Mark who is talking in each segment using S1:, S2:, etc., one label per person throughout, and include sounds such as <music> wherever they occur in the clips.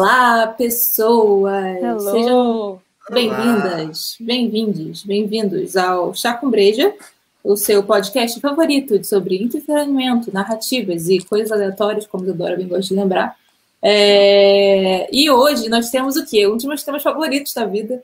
S1: Olá, pessoas!
S2: Hello.
S1: Sejam bem-vindas, bem-vindos, bem-vindos ao Chá com Breja, o seu podcast favorito sobre entretenimento, narrativas e coisas aleatórias, como a Dora bem gosta de lembrar. É, E hoje nós temos o quê? Um dos meus temas favoritos da vida.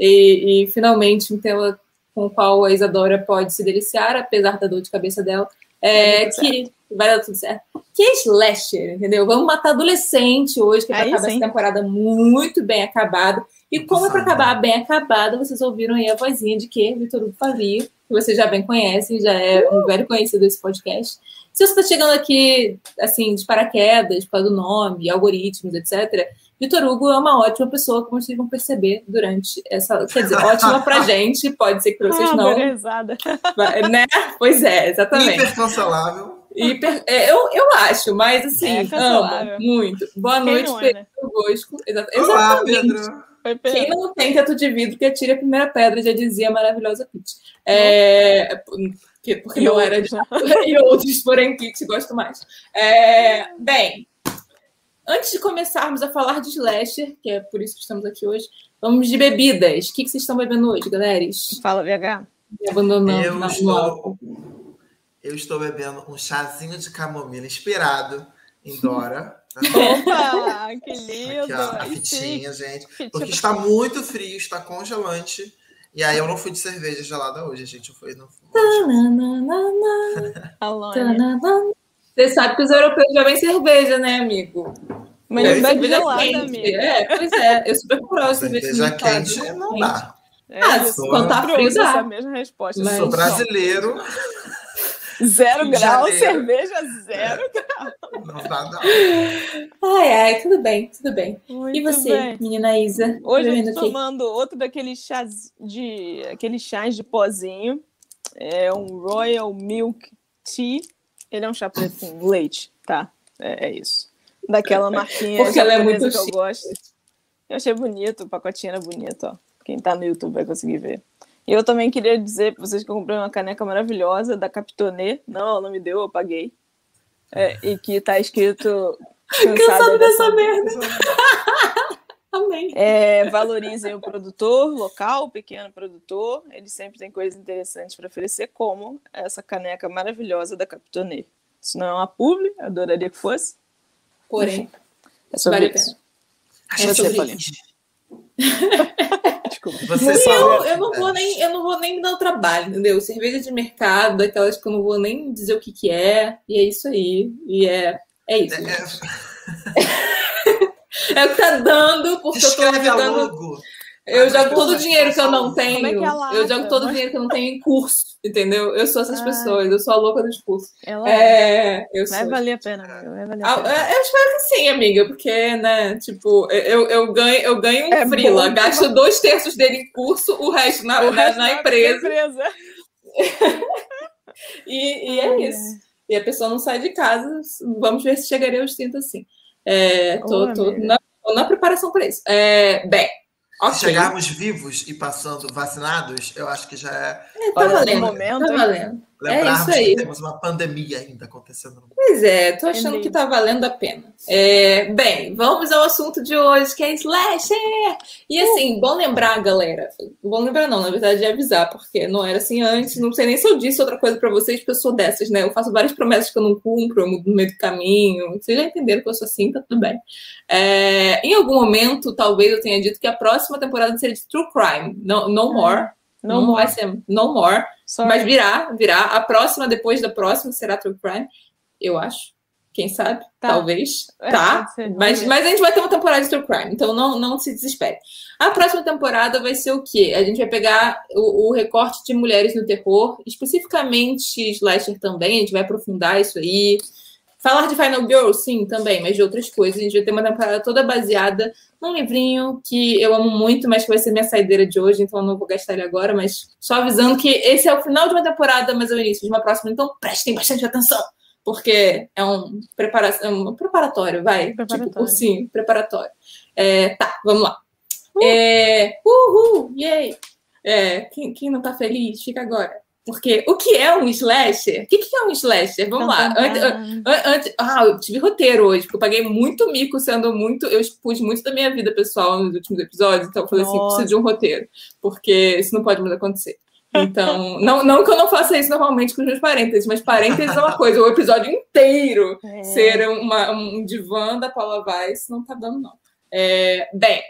S1: E, e, finalmente um tema com o qual a Isadora pode se deliciar, apesar da dor de cabeça dela. É,
S2: tudo
S1: que vai dar tudo certo. Que é slasher, entendeu? Vamos matar adolescente hoje, que vai
S2: Aí
S1: acabar
S2: sim.
S1: essa temporada muito bem acabada. E como é para acabar bem acabada, vocês ouviram aí a vozinha de quê? Vitor Hugo Favia, que vocês já bem conhecem, já é um velho conhecido desse podcast. Se você está chegando aqui, assim, de paraquedas, por causa do nome, algoritmos, etc., Vitor Hugo é uma ótima pessoa, como vocês vão perceber durante essa. Quer dizer, ótima pra <laughs> gente, pode ser que pra vocês
S2: ah,
S1: não.
S2: belezada.
S1: Né? Pois é, <laughs> exatamente.
S3: Hipercancelável.
S1: Hiper- é, eu, eu acho, mas assim,
S2: É
S1: amo muito. Boa
S2: Quem
S1: noite,
S2: é,
S1: Pedro
S2: né?
S1: Bosco. Exa-
S3: Olá,
S1: Exatamente.
S3: Pedro.
S2: Foi
S1: Quem não tem teto de vidro que atire a primeira pedra, já dizia a maravilhosa Pete. É, porque, porque não era de
S2: né? <laughs>
S1: e outros, porém, Pete gosto mais. É, bem, antes de começarmos a falar de slasher, que é por isso que estamos aqui hoje, vamos de bebidas. O que, que vocês estão bebendo hoje, galera?
S2: Fala, VH.
S1: Me abandonando
S3: Eu estou, eu estou bebendo um chazinho de camomila inspirado em <laughs> Dora. <laughs>
S2: Opa, que lindo.
S3: Aqui, ó, a
S2: Aí sim.
S3: fitinha, gente.
S2: Fitinha.
S3: Porque está muito frio, está congelante. E aí eu não fui de cerveja gelada hoje, gente. Eu fui no. <laughs>
S1: Tananana. Você sabe que os europeus já vêm cerveja, né, amigo?
S2: Mas
S1: É,
S2: não
S1: cerveja
S2: gelada,
S1: quente.
S2: amiga.
S1: É, pois é. Eu super curiosa cerveja
S3: Cerveja
S1: gelada.
S3: quente não dá.
S2: É
S1: Ah, quando tá
S2: Sempre
S1: frio, dá.
S2: essa mesma resposta.
S1: Mas-
S3: Eu sou
S2: Não.
S3: brasileiro,
S2: Zero grau, cerveja zero.
S3: não dá, não.
S1: Ai, ai, tudo bem, tudo bem.
S2: Muito
S1: e você,
S2: bem.
S1: menina Isa?
S2: Hoje eu tô tomando outro daqueles chás de aqueles chás de pozinho. É um Royal Milk Tea. Ele é um chá preto com leite, tá? É, é isso. Daquela marquinha
S1: Porque ela é muito
S2: que eu
S1: chique.
S2: gosto. Eu achei bonito, o pacotinho era bonito, ó. Quem tá no YouTube vai conseguir ver. E eu também queria dizer pra vocês que eu comprei uma caneca maravilhosa da Capitonê. Não, ela não me deu, eu paguei. É, e que tá escrito. <laughs>
S1: Cansado dessa
S2: merda. <laughs>
S1: Amém.
S2: É, valorizem o produtor local, o pequeno produtor. Eles sempre têm coisas interessantes para oferecer, como essa caneca maravilhosa da Capitonê. Isso não é uma publi, eu adoraria que fosse.
S1: Porém,
S2: É sobre
S1: vale a
S2: isso.
S1: pena.
S3: Acho
S2: É
S3: que
S2: sobre
S3: feliz. <laughs>
S2: Desculpa.
S3: Você sabe.
S1: eu, eu não vou nem, eu não vou nem me dar o trabalho, entendeu? Cerveja de mercado, daquelas que eu não vou nem dizer o que, que é, e é isso aí. E é, é isso. gente.
S3: É, <laughs>
S1: É o que tá dando, porque eu tô jogando.
S3: logo.
S1: Eu jogo todo o dinheiro que eu não
S3: falam,
S1: tenho.
S2: É é
S1: eu jogo todo o dinheiro que eu não tenho em curso, entendeu? Eu sou essas
S2: Ai.
S1: pessoas, eu sou a louca dos cursos.
S2: Ela
S1: É, eu sou.
S2: vai valer a pena. Vai valer a
S1: Ah,
S2: pena.
S1: é, Eu espero que sim, amiga, porque, né, tipo, eu, eu ganho, eu ganho um
S2: É
S1: frila, gasto dois terços dele em curso, o resto na,
S2: O
S1: na- empresa, <laughs> e, é isso. E a pessoa não sai de casa, vamos ver se chegaria aos 30 assim. É, tô, na, preparação para isso. É, bem,
S3: Se chegarmos vivos e passando vacinados, eu acho que já é
S1: É, tá valendo,
S2: momento,
S1: tá
S2: hein?
S1: Valendo.
S3: lembrarmos
S1: isso aí.
S3: que temos uma pandemia ainda acontecendo no mundo.
S1: Pois é, tô achando
S2: Entendi.
S1: que tá valendo a pena. É, bem, vamos ao assunto de hoje, que é slasher! E assim, bom lembrar, galera. Bom lembrar não, na verdade é avisar, porque não era assim antes. Não sei nem se eu disse outra coisa pra vocês, porque eu sou dessas, né? Eu faço várias promessas que eu não cumpro, eu mudo no meio do caminho. Vocês já entenderam que eu sou assim, tá tudo bem. É, em algum momento, talvez eu tenha dito que a próxima temporada seria de True Crime. No, no more.
S2: Não,
S1: Não,
S2: não
S1: vai ser No more.
S2: Sorry.
S1: Mas virá, virá. A próxima, depois da próxima, será True Crime. Eu acho. Quem sabe?
S2: Tá.
S1: Talvez.
S2: É,
S1: tá.
S2: ser,
S1: Mas, mas a gente vai ter uma temporada de True Crime, então não, não se desespere. A próxima temporada vai ser o quê? A gente vai pegar o, o recorte de mulheres no terror, especificamente slasher também, a gente vai aprofundar isso aí. Falar de Final Girl, sim, também, mas de outras coisas. A gente vai ter uma temporada toda baseada num livrinho que eu amo muito, mas que vai ser minha saideira de hoje, então eu não vou gastar ele agora, mas só avisando que esse é o final de uma temporada, mas é o início de uma próxima, então prestem bastante atenção, porque é um, prepara é um preparatório, vai,
S2: Preparatório.
S1: tipo cursinho, preparatório. É, tá, vamos lá. É, uhul, yay! É, quem, quem não tá feliz, fica agora. Porque o que é um slasher? O que, que é um slasher? Vamos lá. Antes, antes, ah, eu tive roteiro hoje, porque eu paguei muito mico sendo muito. Eu expus muito da minha vida pessoal nos últimos episódios, então eu falei assim: preciso de um roteiro, porque isso não pode mais acontecer. Então, <laughs> não, não que eu não faça isso normalmente com os meus parênteses, mas parênteses é uma <laughs> coisa, o episódio inteiro é. ser uma, um divã da Paula Weiss não tá dando, não. É, bem,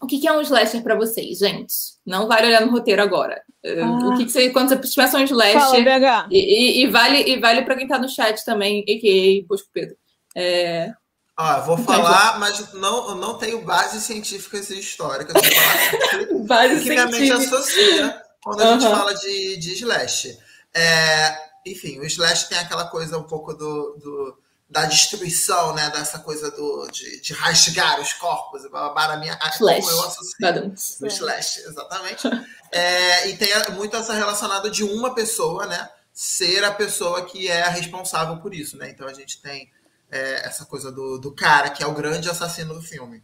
S1: o que, é um slasher para vocês, gente? Não vale olhar no roteiro agora. Ah. O que, que você, quando você pensa um slasher. Fala, e, e, e, vale, e vale para quem tá no chat também, a.k.a. Bosco Pedro. É...
S3: Ah, vou falar, mas não, não tenho bases científicas e históricas. Vou falar <laughs>
S1: base
S3: que minha mente associa quando a uhum. gente fala de, de slash. É, enfim, o slash tem aquela coisa um pouco do, do da destruição, né? Dessa coisa do, de, de rasgar os corpos, para minha
S1: slash. como
S3: eu associo o slash, exatamente. é, e tem muito essa relacionada de uma pessoa, né? Ser a pessoa que é responsável por isso, né? Então a gente tem é, essa coisa do, do cara que é o grande assassino do filme.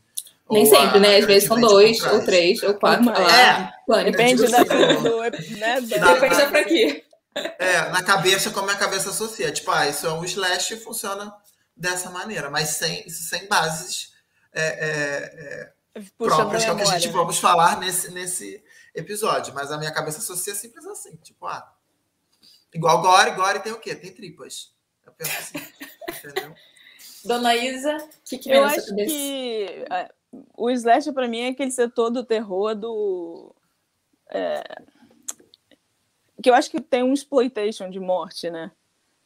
S1: Nem ou sempre, a, né? Às vezes são dois, ou três, ou quatro.
S2: É, é depende da, do, né,
S1: Depende da franquia.
S3: É, na cabeça, como a cabeça associa. Tipo, ah, isso é um slash e funciona dessa maneira, mas sem, sem bases é, é, é próprias, que é o que a gente né? vamos falar nesse, nesse episódio. Mas a minha cabeça associa simples assim. Tipo, ah, igual Gore, Gore tem o quê? Tem tripas. Eu penso assim, <laughs> entendeu?
S1: Dona Isa, o que, que
S2: Eu acho que é, o slash para mim é aquele setor do terror do... É, que eu acho que tem um exploitation de morte, né?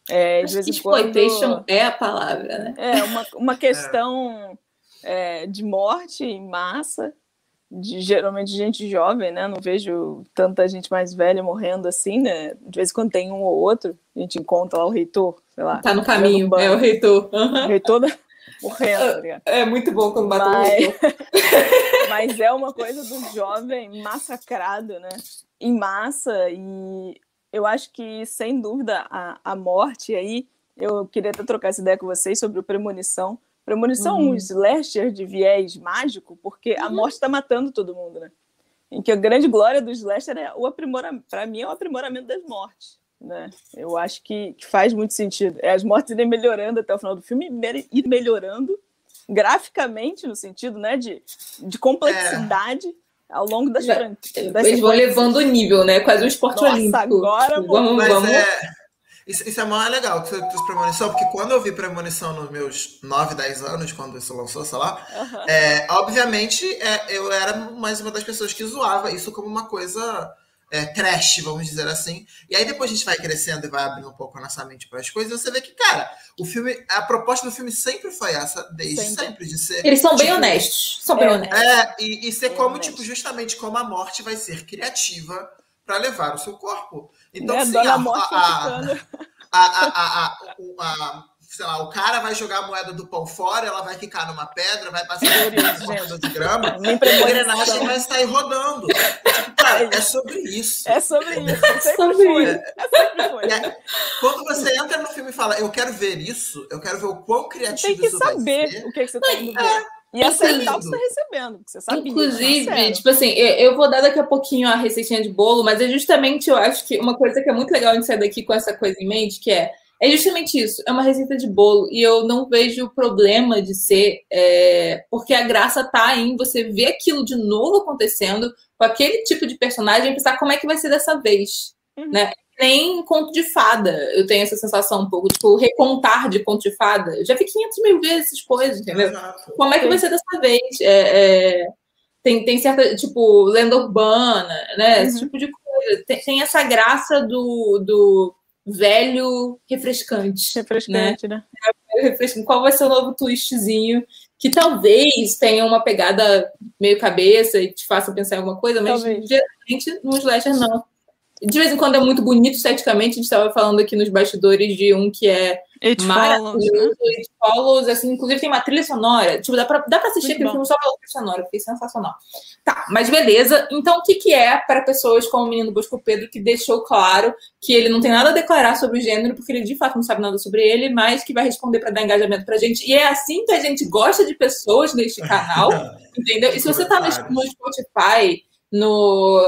S1: É, de exploitation quando, é a palavra, né?
S2: É, uma, uma questão é. É, de morte em massa, de geralmente gente jovem, né? Não vejo tanta gente mais velha morrendo assim, né? De vez em quando tem um ou outro, a gente encontra lá o reitor, sei lá.
S1: Tá no caminho, no é o reitor.
S2: Uhum. O reitor da... morrendo.
S1: Tá é muito bom quando bate Mas... <laughs>
S2: Mas é uma coisa do jovem massacrado, né? em massa e eu acho que, sem dúvida, a, a morte aí, eu queria até trocar essa ideia com vocês sobre o Premonição. Premonição uhum. é um slasher de viés mágico, porque uhum. a morte está matando todo mundo, né? Em que a grande glória do slasher é o aprimoramento, para mim, é o aprimoramento das mortes. Né? Eu acho que, que faz muito sentido. É as mortes irem melhorando até o final do filme, ir melhorando graficamente, no sentido né, de, de complexidade. É ao longo das franquias.
S1: Eles vão levando o nível, né? Quase um esporte Nossa, olímpico.
S2: Agora
S3: vamos, Mas vamos. É... Isso, isso, é mais legal que você trouxe premonição, porque quando eu vi premonição nos meus 9, 10 anos, quando isso lançou, sei lá, uhum. é, obviamente é, eu era mais uma das pessoas que zoava isso como uma coisa é, trash, vamos dizer assim. E aí depois a gente vai crescendo e vai abrindo um pouco a nossa mente para as coisas, e você vê que, cara, o filme, a proposta do filme sempre foi essa, desde sempre, sempre de ser.
S1: Eles são tipo, bem honestos. São bem é, honestos.
S3: É, e, e ser como, tipo, justamente como a morte vai ser criativa para levar o seu corpo. Então,
S2: né,
S3: assim,
S2: a,
S3: a, a, a, a sei lá, o cara vai jogar a moeda do pão fora, ela vai ficar numa pedra, vai passar por de grama, e a engrenagem vai sair rodando. Tipo, cara, é sobre isso.
S2: É sobre isso. É sempre foi. É sempre foi.
S3: É, quando você entra no filme e fala, eu quero ver isso, eu quero ver o quão criativo
S2: isso vai ser. Tem que saber o que, que você está indo ver. É. E aceitar o que você está recebendo, você sabe.
S1: Inclusive, tipo assim, eu vou dar daqui a pouquinho a receitinha de bolo, mas é justamente, eu acho que uma coisa que é muito legal de sair daqui com essa coisa em mente, que é é justamente isso, é uma receita de bolo e eu não vejo problema de ser, é, porque a graça tá em você ver aquilo de novo acontecendo com aquele tipo de personagem e pensar como é que vai ser dessa vez, uhum. né? Nem conto de fada, eu tenho essa sensação um pouco, tipo, recontar de conto de fada. Eu já vi 500 mil vezes essas coisas, entendeu? Exato. Como é que vai ser dessa vez? É, é, tem, tem certa, tipo, lenda urbana, né? Uhum. Esse tipo de coisa. Tem, tem essa graça do, do velho refrescante.
S2: Refrescante, né?
S1: né? Qual vai ser o novo twistzinho? Que talvez tenha uma pegada meio cabeça e te faça pensar em alguma coisa, mas talvez. geralmente no slasher não. De vez em quando é muito bonito esteticamente. A gente estava falando aqui nos bastidores de um que é
S2: It maravilhoso. Follows,
S1: né? It Follows, assim, inclusive tem uma trilha sonora. Tipo, dá pra, dá pra assistir Muito aquele bom. filme só pela trilha sonora, porque é sensacional. Tá, mas beleza. Então, o que, que é para pessoas como o menino Bosco Pedro, que deixou claro que ele não tem nada a declarar sobre o gênero, porque ele de fato não sabe nada sobre ele, mas que vai responder para dar engajamento pra gente. E é assim que a gente gosta de pessoas neste canal, <laughs> entendeu? E se você tá no, no Spotify no,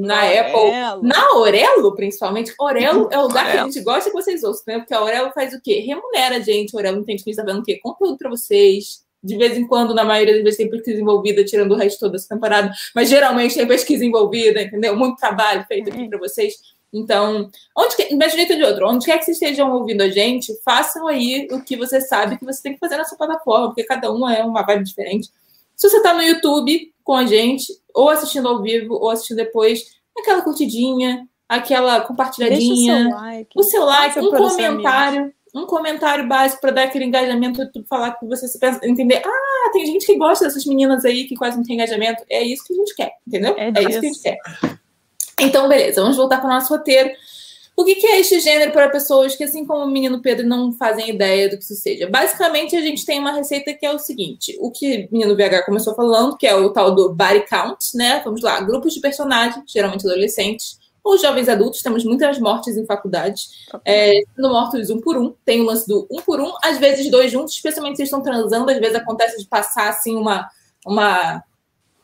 S1: na Apple, na Aurelo, principalmente. Aurelo é o lugar Aurelo. que a gente gosta que vocês ouçam, né? Porque a Aurelo faz o quê? Remunera a gente. A Aurelo não tem que estar vendo o quê? Conteúdo para vocês. De vez em quando, na maioria das vezes, tem pesquisa envolvida, tirando o resto toda essa temporada. Mas geralmente tem pesquisa envolvida, entendeu? Muito trabalho feito aqui para vocês. Então, onde que, de jeito de outro, onde quer que vocês estejam ouvindo a gente, façam aí o que você sabe que você tem que fazer na sua plataforma, porque cada uma é uma vibe diferente. Se você está no YouTube com a gente, ou assistindo ao vivo, ou assistindo depois, aquela curtidinha, aquela compartilhadinha, o seu like, o seu like um comentário, um comentário básico para dar aquele engajamento, falar que você pensa, entender, ah, tem gente que gosta dessas meninas aí que quase não tem engajamento. É isso que a gente quer, entendeu? É, é isso que a gente quer. Então, beleza, vamos voltar para o nosso roteiro. O que, é este gênero para pessoas que, assim como o menino Pedro, não fazem ideia do que isso seja? Basicamente, a gente tem uma receita que é o seguinte: o que o menino VH começou falando, que é o tal do body count, né? Vamos lá, grupos de personagens, geralmente adolescentes, ou jovens adultos, temos muitas mortes em faculdades, é, sendo mortos um por um. Tem o lance do um por um, às vezes dois juntos, especialmente se estão transando, às vezes acontece de passar assim uma. uma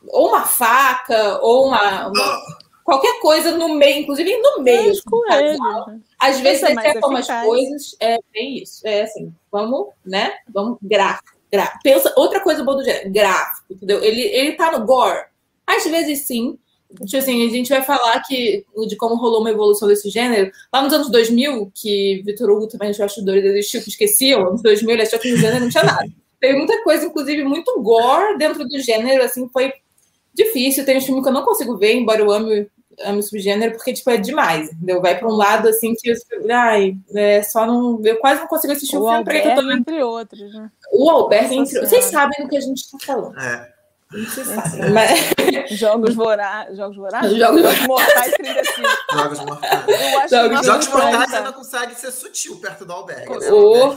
S1: ou uma faca, ou uma, uma qualquer coisa no meio, inclusive no meio. Assim, né? Às vezes é até algumas coisas. É bem isso. É assim, vamos, né? Vamos gráfico. gráfico. Pensa, outra coisa boa do gênero, gráfico, entendeu? Ele, ele tá no gore. Às vezes sim. Tipo assim, a gente vai falar que, de como rolou uma evolução desse gênero. Lá nos anos 2000, que Vitor Hugo também os bastidores existiu, que esqueciam, anos 2000 ele achou que no gênero não tinha nada. Teve muita coisa, inclusive, muito gore dentro do gênero, assim, foi difícil. Tem um filme que eu não consigo ver, embora eu ame amo subgênero porque, tipo, é demais, entendeu? Vai para um lado, assim, que, ai, é, só não... Eu quase não consigo assistir o,
S2: o
S1: filme.
S2: Porque eu tô... entre outros, né?
S1: O Alberto, entre... Vocês sabem do que a gente está falando. É. <laughs>
S2: Mas... Jogos vorazes. Jogos vorazes? <laughs>
S1: Jogos
S2: mortais 35.
S3: Jogos mortais. Jogos, Jogos mortais ainda consegue ser sutil perto do albergue.
S1: Oh,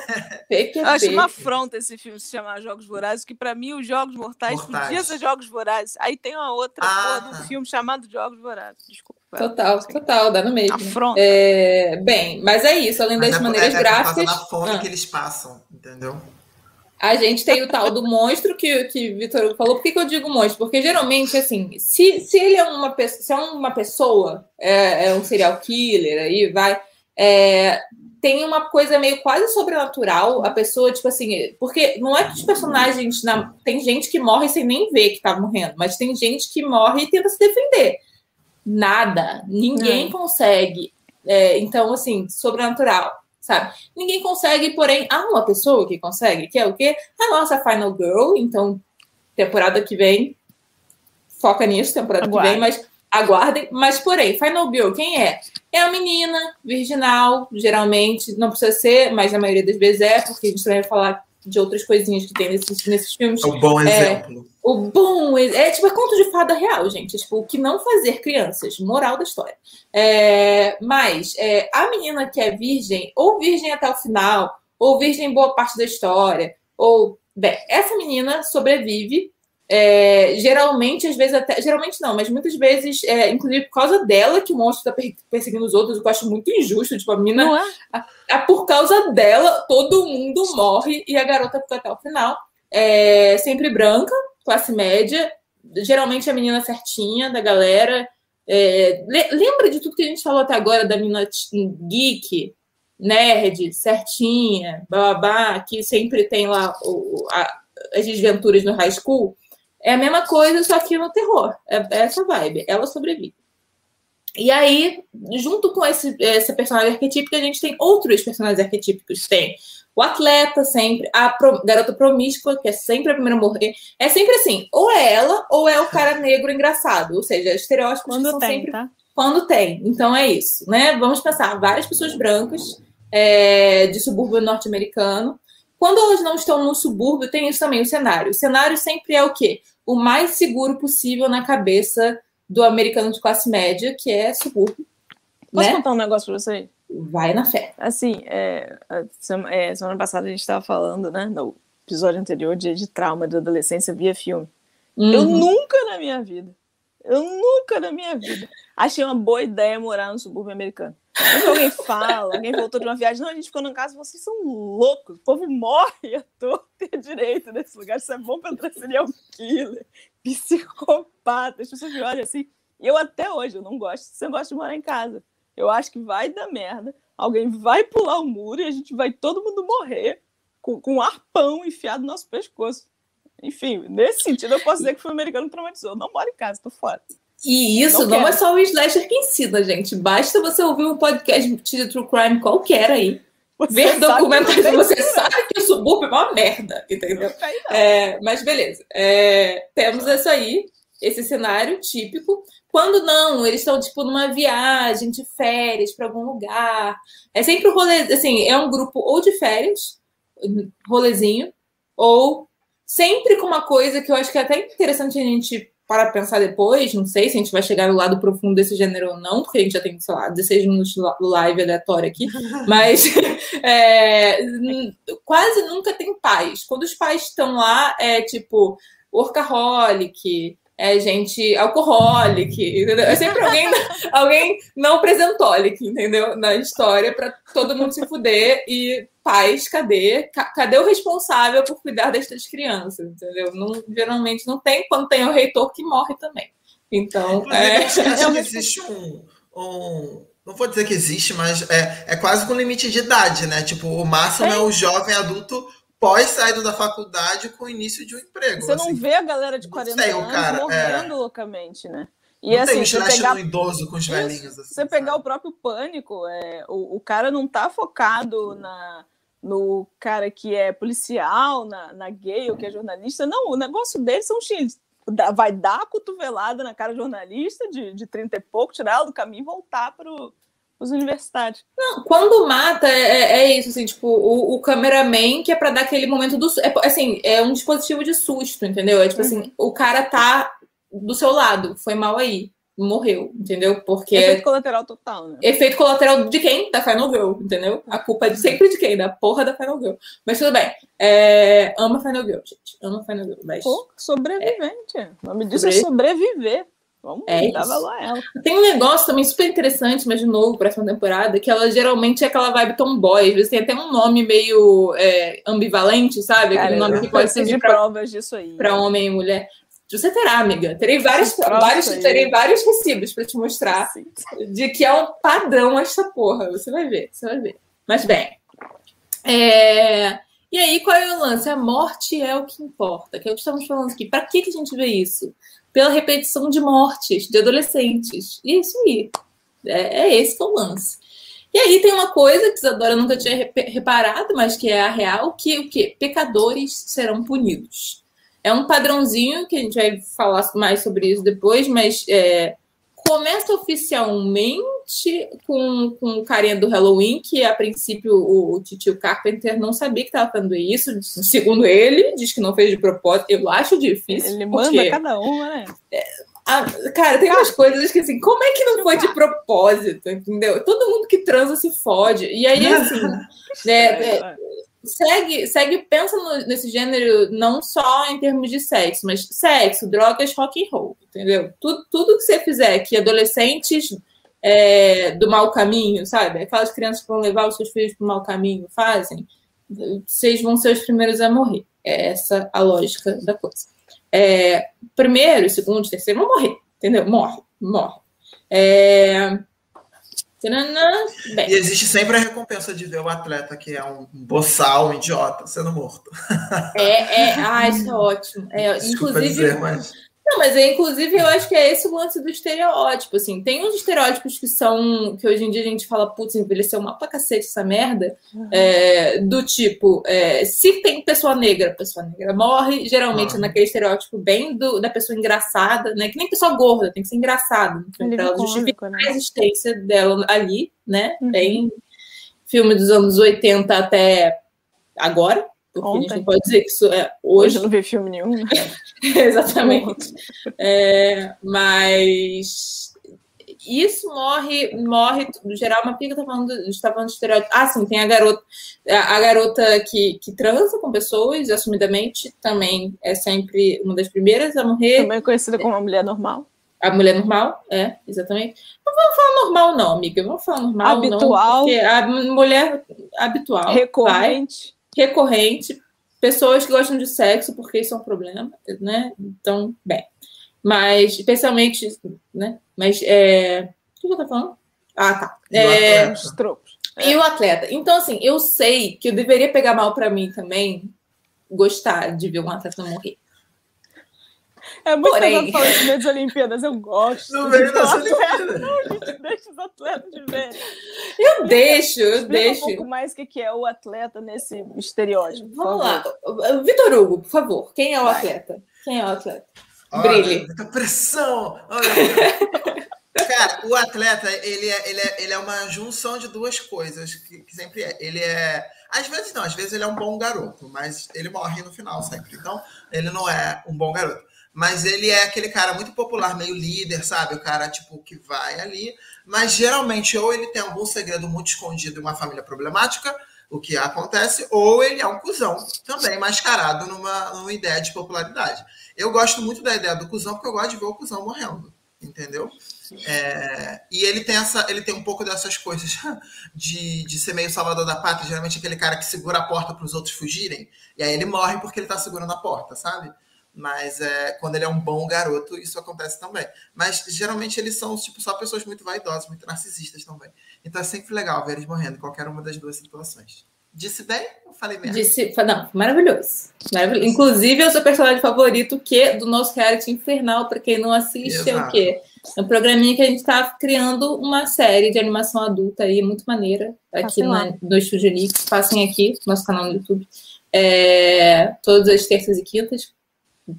S2: Eu acho uma afronta esse filme se chamar Jogos Vorazes, que para mim os Jogos Mortais, mortais. podia ser Jogos Vorazes. Aí tem uma outra ah, porra, um filme chamado Jogos Vorazes. Desculpa.
S1: Total, total, dá no mesmo.
S2: Afronta.
S1: É, bem, mas é isso, além das mas é maneiras é, é gráficas.
S3: É fome ah. que eles passam, entendeu?
S1: A gente tem o tal do monstro que, que Vitor falou. Por que, que, eu digo monstro? Porque geralmente, assim, se, se ele é uma, se é uma pessoa, é, é um serial killer, aí vai. É, tem uma coisa meio quase sobrenatural. A pessoa, tipo assim, porque não é que os personagens. Na, tem gente que morre sem nem ver que tá morrendo, mas tem gente que morre e tenta se defender. Nada. Ninguém é. consegue. É, então, assim, sobrenatural sabe? Ninguém consegue, porém, há uma pessoa que consegue, que é o quê? A nossa Final Girl. Então, temporada que vem, foca nisso, temporada que vem, mas aguardem. Mas, porém, Final Girl, quem é? É a menina virginal, geralmente, não precisa ser, mas na maioria das vezes é, porque a gente também vai falar de outras coisinhas que tem nesses, nesses filmes.
S3: É um bom é, exemplo.
S1: O bom é tipo é conto de fada real, gente. É, tipo, o que não fazer crianças, moral da história. É, mas é, a menina que é virgem, ou virgem até o final, ou virgem boa parte da história, ou bem, essa menina sobrevive é, geralmente, às vezes até. Geralmente não, mas muitas vezes, é, inclusive por causa dela, que o monstro está perseguindo os outros, eu acho muito injusto. Tipo, a menina. É? a, a, por causa dela, todo mundo morre e a garota fica até o final. É, sempre branca, classe média. Geralmente a menina certinha da galera. É, lembra de tudo que a gente falou até agora da menina geek, nerd, certinha, babá, que sempre tem lá o, a, as desventuras no high school? É a mesma coisa, só que no terror. É, é essa vibe. Ela sobrevive. E aí, junto com esse, personagem arquetípica, a gente tem outros personagens arquetípicos. Tem o atleta, sempre, a pro, garota promíscua, que é sempre a primeira a morrer. É sempre assim, ou é ela, ou é o cara negro engraçado. Ou seja, estereótipos
S2: quando
S1: são
S2: tem,
S1: sempre.
S2: Tá?
S1: Quando tem. Então é isso, né? Vamos pensar, várias pessoas brancas é, de subúrbio norte-americano. Quando elas não estão no subúrbio, tem isso também, o cenário. O cenário sempre é o quê? o mais seguro possível na cabeça do americano de classe média, que é subúrbio.
S2: Posso
S1: né?
S2: contar um negócio para você?
S1: Vai na fé.
S2: Assim, é, semana, é, semana passada a gente estava falando, né, no episódio anterior, de, de trauma da adolescência via filme. Uhum. Eu nunca na minha vida, eu nunca na minha vida achei uma boa ideia morar no subúrbio americano. Quando alguém fala, alguém voltou de uma viagem, não, a gente ficou numa casa, vocês são loucos, o povo morre à toa ter direito nesse lugar, isso é bom para serial killer. Psicopata. As pessoas me olham assim. Eu até hoje, eu não gosto. Você gosta de morar em casa. Eu acho que vai dar merda. Alguém vai pular o muro e a gente vai todo mundo morrer com, com um arpão enfiado no nosso pescoço. Enfim, nesse sentido, eu posso dizer que o filme americano traumatizou. Não mora em casa, tô fora.
S1: E isso não, não é só o slasher que ensina, gente. Basta você ouvir um podcast de True Crime qualquer aí. Você ver documentários, você sabe que o subúrbio é uma merda, entendeu? É, mas beleza. É, temos isso aí, esse cenário típico. Quando não, eles estão tipo numa viagem de férias para algum lugar. É sempre o rolê, assim, é um grupo ou de férias, rolezinho, ou sempre com uma coisa que eu acho que é até interessante a gente para pensar depois, não sei se a gente vai chegar no lado profundo desse gênero ou não, porque a gente já tem, sei lá, 16 minutos de live aleatório aqui, <laughs> mas <laughs> é, quase nunca tem pais. Quando os pais estão lá, é tipo workaholic, é gente alcoólica, entendeu? É sempre alguém, <laughs> alguém não presentólico, entendeu? Na história, para todo mundo se fuder e pais, cadê? Cadê o responsável por cuidar destas crianças, entendeu? Não, geralmente não tem, quando tem o reitor que morre também. Então,
S3: é... acho que <laughs> existe um, um, Não vou dizer que existe, mas é, é quase com limite de idade, né? Tipo, o máximo é, é o jovem adulto pós saída da faculdade com o início de um emprego.
S2: Você assim. não vê a galera de 40 sei, anos cara, morrendo é... loucamente, né?
S3: E não assim, tem um pegar... idoso com os Isso, velhinhos.
S2: Assim, você pegar o próprio pânico, é, o, o cara não tá focado na, no cara que é policial, na, na gay ou que é jornalista. Não, o negócio deles são X. Vai dar a cotovelada na cara jornalista de, de 30 e pouco, tirar ela do caminho e voltar para os universitários.
S1: Não, quando mata, é, é, é isso, assim, tipo, o, o cameraman que é para dar aquele momento do. É, assim, é um dispositivo de susto, entendeu? É tipo assim, uhum. assim, o cara tá do seu lado, foi mal aí, morreu, entendeu? Porque.
S2: Efeito colateral total, né?
S1: Efeito colateral de quem? Da Final Girl, entendeu? A culpa é sempre de quem? Da porra da Final Girl. Mas tudo bem. É... Ama Final Girl, gente. Ama Final Girl. Mas...
S2: Pô, sobrevivente. É. O nome disso é sobreviver. Vamos é a ela.
S1: Tem um negócio também super interessante, mas de novo, para essa temporada, que ela geralmente é aquela vibe tomboy. Às vezes tem até um nome meio é, ambivalente, sabe? Cara, Aquele nome que pode ser
S2: de pra, provas disso aí.
S1: Para homem e mulher. Você terá, amiga. Terei vários, vários, terei vários recibos para te mostrar Sim. de que é um padrão essa porra. Você vai ver, você vai ver. Mas bem. É... E aí, qual é o lance? A morte é o que importa, que é o que estamos falando aqui. Para que, que a gente vê isso? Pela repetição de mortes de adolescentes. E é isso aí. É, é esse é o lance. E aí tem uma coisa que Isadora nunca tinha reparado, mas que é a real, que o que? Pecadores serão punidos. É um padrãozinho que a gente vai falar mais sobre isso depois, mas é, começa oficialmente com, com o carinha do Halloween, que a princípio o, o Titio Carpenter não sabia que estava fazendo isso. Segundo ele, diz que não fez de propósito. Eu acho difícil.
S2: Ele manda cada uma, né?
S1: É, a, cara, tem umas coisas que assim, como é que não foi de propósito, entendeu? Todo mundo que transa se fode. E aí, <laughs> assim, né, é, segue, segue, pensa no, nesse gênero não só em termos de sexo, mas sexo, drogas, rock and roll, entendeu? Tudo, tudo que você fizer que adolescentes é, do mau caminho, sabe? Aquelas crianças que vão levar os seus filhos para o mau caminho fazem, vocês vão ser os primeiros a morrer. É essa a lógica da coisa. É, primeiro, segundo, terceiro vão morrer, entendeu? Morre, morre. É,
S3: e existe sempre a recompensa de ver o atleta que é um boçal, um idiota, sendo morto.
S1: É, é, ah, isso é ótimo. É, <laughs> inclusive, dizer, mas... Não, mas é, inclusive eu acho que é esse o lance do estereótipo, assim. Tem uns estereótipos que são, que hoje em dia a gente fala, putz, envelheceu mal pra cacete essa merda, uhum. é, do tipo, é, se tem pessoa negra, pessoa negra morre, geralmente uhum. naquele estereótipo bem do, da pessoa engraçada, né? Que nem pessoa gorda, tem que ser engraçada, né, pra ela justificar né? a existência dela ali, né? Uhum. Bem filme dos anos 80 até agora, porque Ontem. a gente não pode dizer que isso é hoje. Hoje
S2: eu não vi filme nenhum. Né? <laughs>
S1: Exatamente. É, mas isso morre, morre, no geral, que eu tô falando, a gente tá falando de estereótipo? Ah, sim, tem a garota, a garota que, que transa com pessoas, assumidamente, também é sempre uma das primeiras a morrer.
S2: Também conhecida como a mulher normal.
S1: A mulher normal, é, exatamente. Não vamos falar normal, não, amiga. Vamos falar normal,
S2: habitual.
S1: não. A mulher habitual.
S2: Recorrente.
S1: Vai, recorrente, pessoas que gostam de sexo, porque isso é um problema, né? Então, bem. Mas, especialmente, né? Mas, é... O que eu tô falando? Ah, tá. É... Os tropos. E o atleta. Então, assim, eu sei que eu deveria pegar mal para mim também gostar de ver um atleta morrer.
S2: É muito Porém... legal falar isso das Olimpíadas, eu gosto. No meio das <laughs> Olimpíadas. Não, gente, deixa os atletas de ver.
S1: Eu deixo, eu
S2: Explica
S1: deixo.
S2: um pouco mais o que é o atleta nesse estereótipo.
S1: Vamos lá. Vitor Hugo, por favor, quem é o Vai. atleta? Quem é o atleta?
S3: Olha, Brilhe. Muita pressão! Olha, <laughs> Cara, o atleta, ele é, ele, é, ele é uma junção de duas coisas, que, que, sempre é. Ele é. Às vezes não, às vezes ele é um bom garoto, mas ele morre no final sempre. Então, ele não é um bom garoto. Mas ele é aquele cara muito popular, meio líder, sabe? O cara, tipo, que vai ali. Mas geralmente, ou ele tem algum segredo muito escondido em uma família problemática, o que acontece, ou ele é um cuzão, também mascarado numa, numa ideia de popularidade. Eu gosto muito da ideia do cuzão, porque eu gosto de ver o cuzão morrendo, entendeu? É, e ele tem essa, ele tem um pouco dessas coisas <laughs> de, de ser meio salvador da pátria, geralmente aquele cara que segura a porta para os outros fugirem, e aí ele morre porque ele está segurando a porta, sabe? Mas é, quando ele é um bom garoto, isso acontece também. Mas geralmente eles são tipo, só pessoas muito vaidosas, muito narcisistas também. Então é sempre legal ver eles morrendo em qualquer uma das duas situações. Disse bem ou falei mesmo?
S1: Disse, não, maravilhoso. maravilhoso. Inclusive, é o seu personagem favorito, que do nosso reality infernal, para quem não assiste, Exato. é o quê? É um programinha que a gente está criando uma série de animação adulta aí, muito maneira, aqui na, no Estúdio Nix. Passem aqui, nosso canal no YouTube. É, todas as terças e quintas,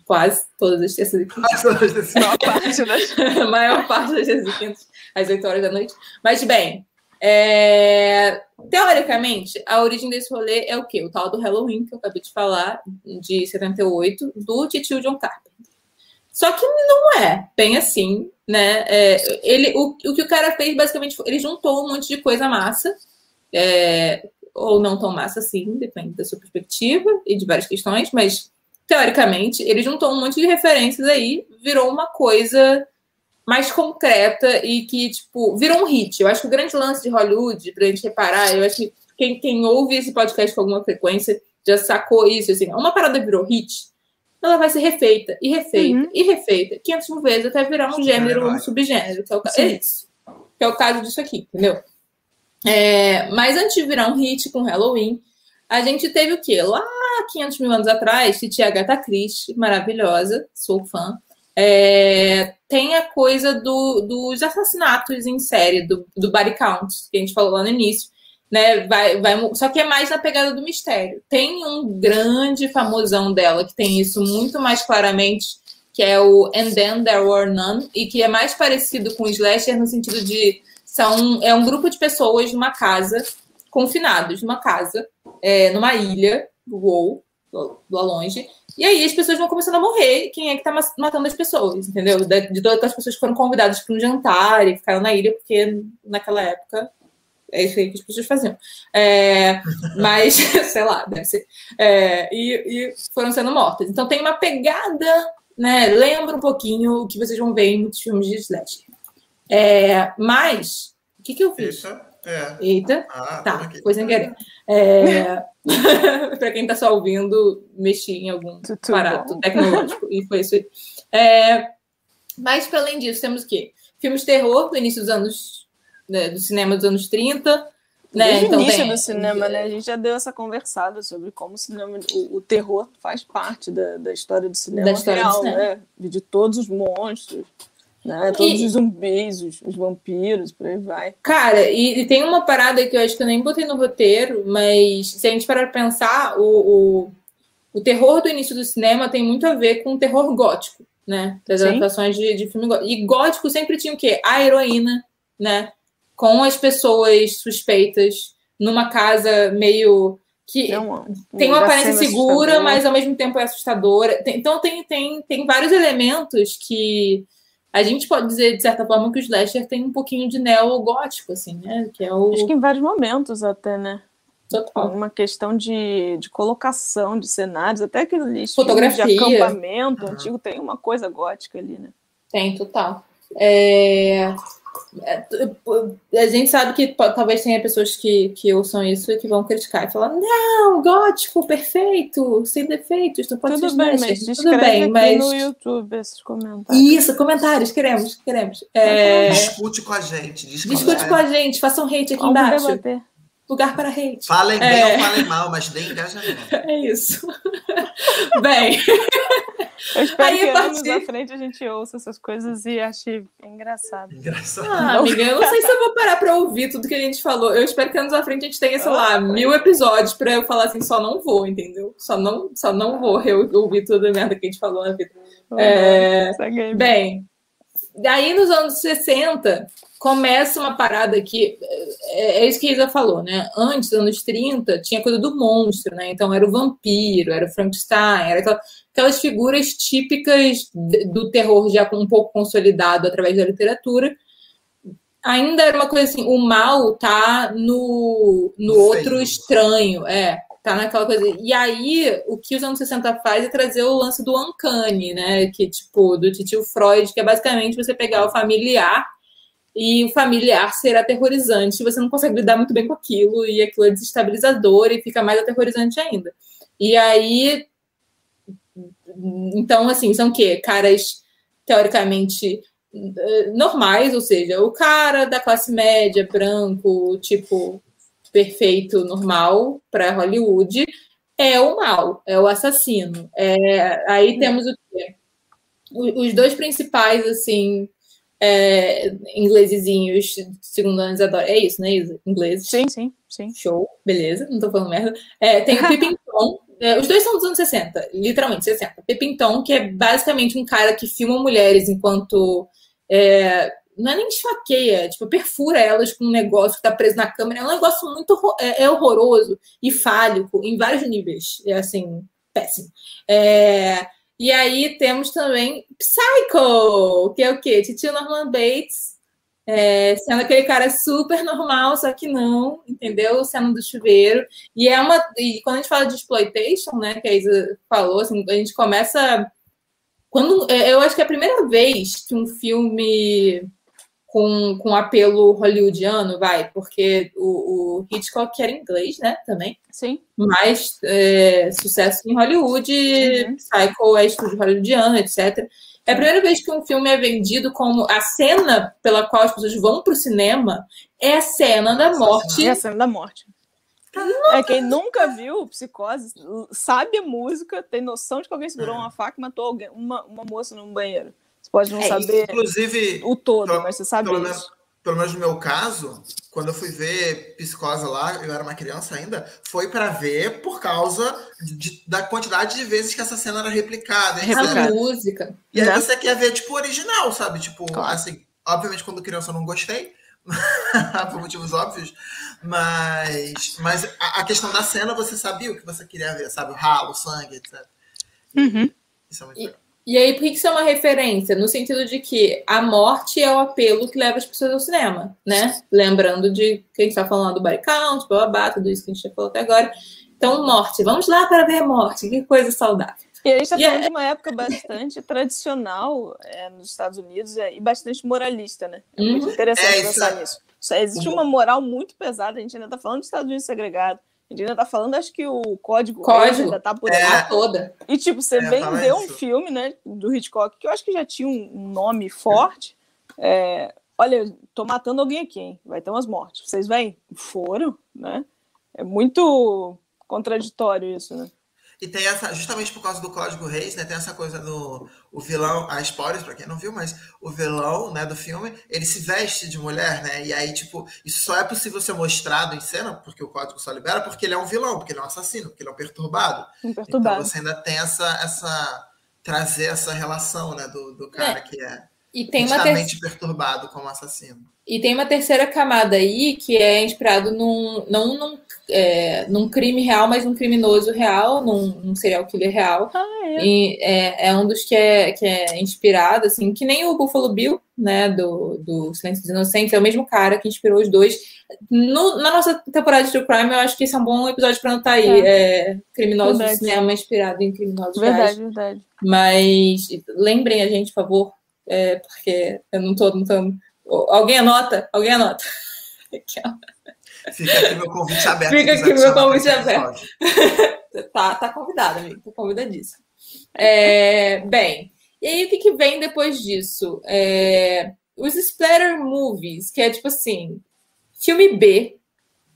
S1: quase todas as terças e quintas. A maior parte, né? <laughs> maior parte das terças e quintas, às 8 horas da noite. Mas, bem, é, teoricamente, a origem desse rolê é o quê? O tal do Halloween, que eu acabei de falar, de 78, do titio John Carpenter. Só que não é bem assim, né? É, ele, o, o que o cara fez, basicamente, ele juntou um monte de coisa massa, é, ou não tão massa assim, depende da sua perspectiva e de várias questões, mas teoricamente, ele juntou um monte de referências aí, virou uma coisa mais concreta e que, tipo, virou um hit. Eu acho que o grande lance de Hollywood, pra gente reparar, eu acho que quem, quem ouve esse podcast com alguma frequência já sacou isso, assim, uma parada virou hit, ela vai ser refeita e refeita uhum. e refeita 500 mil vezes até virar um gênero ou um subgênero, que é, o, é isso. Que é o caso disso aqui, entendeu? É, mas antes de virar um hit com Halloween, a gente teve o quê? Lá 500 mil anos atrás, tinha Agatha Christie, maravilhosa, sou fã. É, tem a coisa do, dos assassinatos em série, do, do body count, que a gente falou lá no início né? Vai, vai, só que é mais na pegada do mistério. Tem um grande famosão dela que tem isso muito mais claramente, que é o And Then There Were None, e que é mais parecido com o slasher no sentido de são é um grupo de pessoas numa casa confinados numa casa, é, numa ilha, uou, lá longe. E aí as pessoas vão começando a morrer. Quem é que tá matando as pessoas, entendeu? De todas as pessoas que foram convidadas para um jantar e ficaram na ilha, porque naquela época é isso aí que as pessoas faziam. É, <laughs> mas, <laughs> sei lá, deve ser. É, e, e, foram sendo mortas. Então tem uma pegada, né? Lembra um pouquinho o que vocês vão ver em muitos filmes de slasher. É, mas, o que, que eu fiz?
S3: Eita, é.
S1: Eita. Ah, tá, foi sem querer. É, <laughs> Para quem está só ouvindo, mexi em algum Tudo aparato bom. tecnológico. e foi isso. É, mas, para além disso, temos o quê? Filmes de terror do início dos anos né, do cinema dos anos 30. Né?
S2: Desde então, o início tem... do cinema, né? A gente já deu essa conversada sobre como o cinema, o, o terror faz parte da, da história do cinema da história real, do cinema. né? De todos os monstros, né? Todos e... os zumbis, os, os, vampiros, por aí vai.
S1: Cara, e, e, tem uma parada que eu acho que eu nem botei no roteiro, mas se a gente parar pra pensar, o, o, o terror do início do cinema tem muito a ver com o terror gótico, né? Das adaptações de, de filme gótico. E gótico sempre tinha o quê? A heroína, né? com as pessoas suspeitas numa casa meio que tem uma aparência segura, mas ao mesmo tempo é assustadora. Tem, então tem, tem, tem vários elementos que a gente pode dizer, de certa forma, que o slasher tem um pouquinho de neogótico, assim, né? Que é o...
S2: Acho que em vários momentos até, né?
S1: Total.
S2: Uma questão de, de colocação de cenários, até aquele
S1: Fotografia.
S2: de acampamento uhum. antigo tem uma coisa gótica ali, né?
S1: Tem, total. É... É, a gente sabe que talvez tenha pessoas que, que ouçam isso e que vão criticar e falar: não, gótico, perfeito, sem defeitos, não pode
S2: Tudo
S1: ser
S2: bem,
S1: slasher."
S2: mas
S1: Tudo bem, mas.
S2: no YouTube esses comentários.
S1: Isso, comentários, queremos, queremos. É,
S3: Discute com a gente. Como
S1: Discute
S3: é.
S1: com a gente, façam hate aqui
S2: Vamos
S1: embaixo.
S2: debater.
S1: Lugar para hate.
S3: Falem bem
S1: É.
S3: ou falem mal, mas dê engajamento. <laughs>
S1: É isso. <laughs> Bem,
S2: Eu espero
S1: Aí,
S2: que
S1: a
S2: anos
S1: partir-
S2: à frente a gente ouça essas coisas e ache engraçado.
S3: Engraçado.
S1: ah, amiga, eu não sei se eu vou parar para ouvir tudo que a gente falou. Eu espero que anos à frente a gente tenha, sei lá, mil episódios para eu falar assim, só não vou, entendeu? Só não, só não vou ouvir toda a merda que a gente falou na vida. É,
S2: Segue aí.
S1: Bem, daí nos anos 60 começa uma parada que é, é isso que a Isa falou, né? Antes, anos 30, tinha coisa do monstro, né? Então era o vampiro, era o Frankenstein, era aquela- aquelas figuras típicas do terror já um pouco consolidado através da literatura. Ainda era uma coisa assim, o mal tá no, no
S3: No
S1: outro estranho, é. Tá naquela coisa. E aí, o que os anos 60 faz é trazer o lance do uncanny, né? Que, tipo, do titio Freud, que é basicamente você pegar o familiar e o familiar ser aterrorizante. Você não consegue lidar muito bem com aquilo, e aquilo é desestabilizador e fica mais aterrorizante ainda. E aí. Então, assim, são o quê? Caras teoricamente eh, normais, ou seja, o cara da classe média, branco, tipo, perfeito, normal para Hollywood, é o mal, é o assassino. É, aí temos o quê? Os dois principais, assim, é, inglesezinhos, segundo a Ana Isadora. É isso, né, Isa? Ingleses.
S2: Sim, sim, sim.
S1: Show, beleza, não tô falando merda. É, tem o Pippin Tom, é, os dois são dos anos 60, literalmente 60. Pippin Tom, que é basicamente um cara que filma mulheres enquanto. é, não é nem esfaqueia, tipo, perfura elas com um negócio que tá preso na câmera. É um negócio muito é, é horroroso e fálico em vários níveis. É assim, péssimo. É, e aí temos também Psycho, que é o quê? Titio Norman Bates é, sendo aquele cara super normal, só que não, entendeu? Sendo do chuveiro. E é uma. E quando a gente fala de exploitation, né, que a Isa falou, assim, a gente começa. Quando, é, eu acho que é a primeira vez que um filme com, com apelo hollywoodiano vai, porque o, o Hitchcock era inglês, né, também,
S2: Sim.
S1: mas é, sucesso em Hollywood,
S2: Uhum.
S1: Psycho é estúdio hollywoodiano, etc. É a primeira vez que um filme é vendido como a cena pela qual as pessoas vão para o cinema é a cena da morte.
S2: E a cena da morte. É quem nunca viu Psicose, sabe a música, tem noção de que alguém segurou
S3: É.
S2: uma faca e matou alguém, uma, uma moça num banheiro. Pode não
S1: É,
S2: saber
S3: Inclusive,
S2: o todo,
S3: pelo-
S2: mas você sabe
S3: pelo menos, pelo menos no meu caso, quando eu fui ver Psicose lá, eu era uma criança ainda, foi pra ver por causa de- da quantidade de vezes que essa cena era replicada. etc.
S1: A
S2: Replicado.
S1: música.
S3: E aí
S2: Né?
S3: você quer ver, tipo, original, sabe? Tipo,
S2: Claro.
S3: assim, obviamente quando criança eu não gostei, <laughs> por motivos óbvios, mas, mas a, a questão da cena você sabia o que você queria ver, sabe? O ralo, o sangue, etc.
S2: Uhum.
S3: Isso é muito
S1: E-
S3: legal.
S1: E aí, por que isso é uma referência? No sentido de que a morte é o apelo que leva as pessoas ao cinema, né? Lembrando de que a gente está falando do body count, babá, tudo isso que a gente já falou até agora. Então, morte. Vamos lá para ver a morte. Que coisa saudável.
S2: E a gente está falando
S1: é-
S2: de uma época bastante <laughs> tradicional é, nos Estados Unidos é, e bastante moralista, né? É muito
S1: Uhum.
S2: interessante
S3: É,
S2: pensar
S3: é-
S2: nisso. Só existe uma moral muito pesada, a gente ainda está falando dos Estados Unidos segregado, a gente ainda está falando, acho que o código,
S1: Código.
S2: Tá por aí.
S3: É.
S1: A toda.
S2: E, tipo, você
S3: É,
S2: vendeu um filme, né, do Hitchcock, que eu acho que já tinha um um nome forte. É, olha, tô matando alguém aqui, hein? Vai ter umas mortes. Vocês vêm? Foram, né? É muito contraditório isso, né?
S3: E tem essa, justamente por causa do Código Reis, né? Tem essa coisa do o vilão, a spoilers pra quem não viu, mas o vilão, né, do filme, ele se veste de mulher, né? E aí, tipo, isso só é possível ser mostrado em cena, porque o código só libera, porque ele é um vilão, porque ele é um assassino, porque ele é um perturbado.
S2: Um perturbado.
S3: Então você ainda tem essa, essa trazer essa relação, né, do, do cara que é
S1: E tem, uma ter...
S3: perturbado como assassino.
S1: e tem uma terceira camada aí que é inspirado num, não num, é, num crime real, mas num criminoso real, num, num serial killer real.
S2: Ah, é.
S1: E é, é um dos que é, que é inspirado, assim, que nem o Buffalo Bill, né, do, do Silêncio dos Inocentes, é o mesmo cara que inspirou os dois. No- na nossa temporada de True Crime, eu acho que esse é um bom episódio para anotar aí. É, criminosos
S2: Verdade.
S1: do cinema inspirado em criminosos reais.
S2: Verdade, verdade.
S1: Mas lembrem a gente, por favor, é, porque eu não tô anotando Alguém anota? Alguém anota. <laughs>
S3: Fica aqui meu convite aberto.
S1: Fica aqui meu convite aberto. <laughs> tá, tá convidado, amigo. Tá convidadíssimo. É, bem, e aí o que, que vem depois disso? É, os splatter movies, que é tipo assim, filme B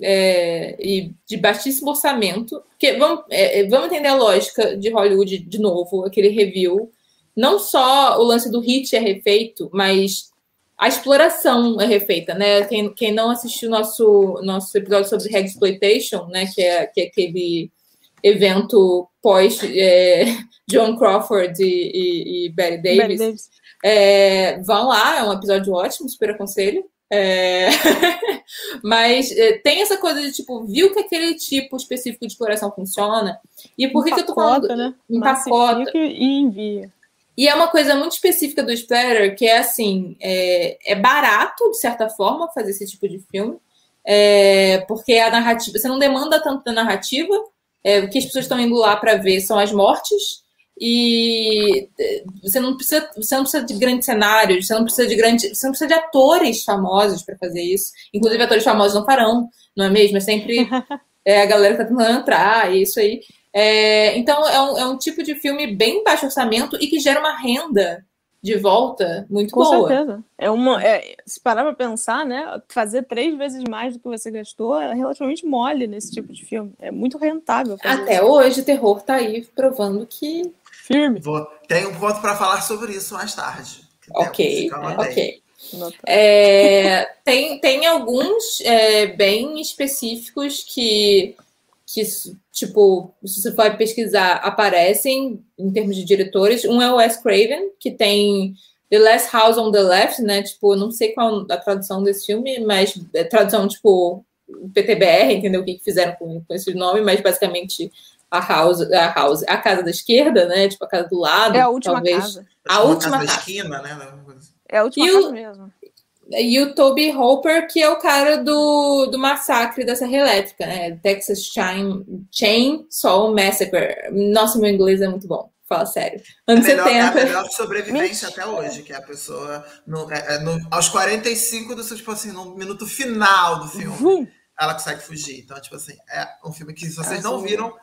S1: é, e de baixíssimo orçamento. Porque vamos, é, é, vamos entender a lógica de Hollywood de novo, aquele review. Não só o lance do hit é refeito, mas a exploração é refeita, né? Quem, quem não assistiu nosso nosso episódio sobre Reg Exploitation, né? Que é, que é aquele evento pós é, <laughs> John Crawford e, e, e Betty Davis. Betty Davis. É, vão lá, é um episódio ótimo, super aconselho. É... <laughs> Mas é, tem essa coisa de tipo, viu que aquele tipo específico de exploração funciona? E por que, que eu tô falando?
S2: Né? Empacota. E envia.
S1: E é uma coisa muito específica do Splatter, que é assim, é, é barato, de certa forma, fazer esse tipo de filme. É, porque a narrativa, você não demanda tanto da narrativa, é, o que as pessoas estão indo lá para ver são as mortes, e é, você não precisa, você não precisa de grandes cenários, você não precisa de grandes, você não precisa de atores famosos para fazer isso. Inclusive atores famosos não farão, não é mesmo? É sempre <laughs> é, a galera que tá tentando entrar, e isso aí. É, então, é um, é um tipo de filme bem baixo orçamento e que gera uma renda de volta muito
S2: Com
S1: boa.
S2: Com certeza. É uma, é, se parar para pensar, né, fazer três vezes mais do que você gastou é relativamente mole nesse tipo de filme. É muito rentável.
S1: Até isso. hoje, o terror tá aí provando que.
S2: Firme.
S3: Vou, tenho um ponto para falar sobre isso mais tarde.
S1: Ok, ok. É, tem, tem alguns é, bem específicos que que, tipo, se você for pesquisar, aparecem em termos de diretores. Um é o Wes Craven, que tem The Last House on the Left, né? Tipo, não sei qual a tradução desse filme, mas é tradução, tipo, PTBR, entendeu? O que, fizeram com, com esse nome, mas basicamente a house, a house, a casa da esquerda, né? Tipo, a casa do lado.
S2: É a última
S1: talvez.
S2: casa.
S3: A, a última casa. Da esquina, né?
S2: É a última e casa o, mesmo.
S1: E o Toby Hopper, que é o cara do, do massacre da Serra Elétrica, né? Texas Chain, Chainsaw Massacre. Nossa, meu inglês é muito bom. Fala sério.
S3: Anos a melhor, 70. A melhor sobrevivência até hoje, que é a pessoa, no, é, é no, aos 45 do seu, tipo assim, no minuto final do filme, uhum. ela consegue fugir. Então, tipo assim, é um filme que, se vocês não viram,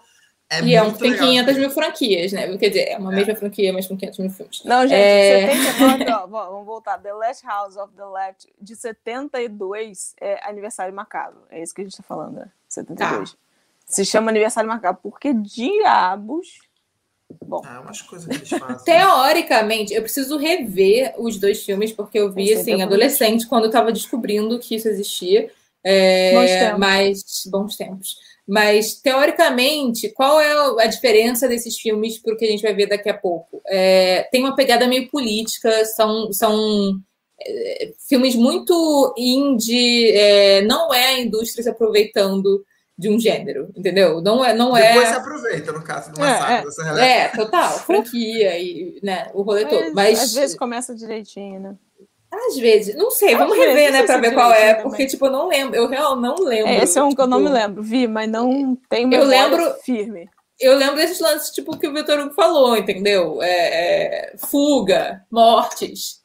S1: é e é um, tem 500 mil franquias, né? Quer dizer, é uma é. mesma franquia, mas com 500 mil filmes.
S2: Não, gente, é... 79, ó, vamos voltar. The Last House of the Left, de 72, é aniversário marcado. É isso que a gente tá falando, né? 72. Tá. Se chama aniversário marcado, porque diabos... Bom.
S3: É umas coisas que eles fazem.
S1: Teoricamente, eu preciso rever os dois filmes, porque eu vi, assim, adolescente, quando eu tava descobrindo que isso existia. É, bons tempos. Mas, bons tempos. Mas, teoricamente, qual é a diferença desses filmes para o que a gente vai ver daqui a pouco? É, tem uma pegada meio política, são, são é, filmes muito indie, é, não é a indústria se aproveitando de um gênero, entendeu? Não é, não
S3: Depois
S1: é.
S3: se aproveita, no caso do massacre
S1: é, é, é, total, <laughs> franquia e né, o rolê Mas, todo. Mas
S2: às vezes começa direitinho, né?
S1: Às vezes, não sei, vamos rever, né, pra ver qual é, também. porque, tipo, eu não lembro, eu real não lembro.
S2: É, esse é um tipo, que eu não me tipo, lembro, vi, mas não tem
S1: eu lembro
S2: firme.
S1: Eu lembro desses lances, tipo, que o Vitor Hugo falou, entendeu? É, é, fuga, mortes,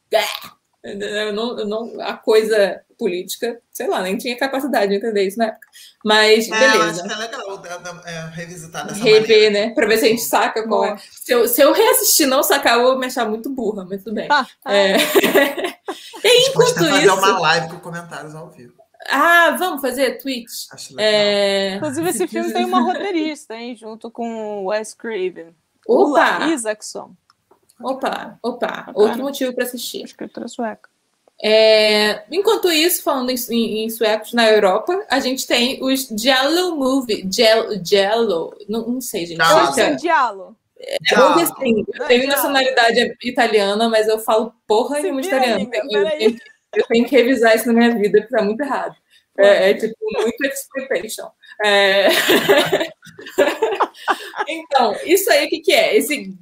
S1: eu não, eu não, a coisa política, sei lá, nem tinha capacidade de entender isso na época. Mas, é, beleza.
S3: acho que é legal é, revisitar dessa
S1: Rever, maneira. né? Pra ver se a gente saca qual é. Se eu, se eu reassistir não sacar, eu vou me achar muito burra, mas tudo bem. Ah, é. <laughs>
S3: e enquanto fazer isso... uma live com comentários ao vivo.
S1: Ah, vamos fazer Twitch?
S3: Acho legal. É...
S2: Inclusive, esse filme tem uma roteirista, hein? Junto com o Wes Craven.
S1: Opa!
S2: Ula Isaacson.
S1: Opa, opa. Outro motivo para assistir.
S2: Escritora sueca.
S1: É, enquanto isso, falando em, em, suecos na Europa, a gente tem os Jello Movie. Jello, Jello não, não sei, gente.
S2: Eu sei Giallo.
S1: É, assim, eu tenho nacionalidade italiana, mas eu falo porra nenhuma italiano. Eu, eu, eu, tenho que revisar isso na minha vida, porque tá muito errado. É, é tipo, muito exploitation. É... <laughs> então, isso aí o que, que é? Esse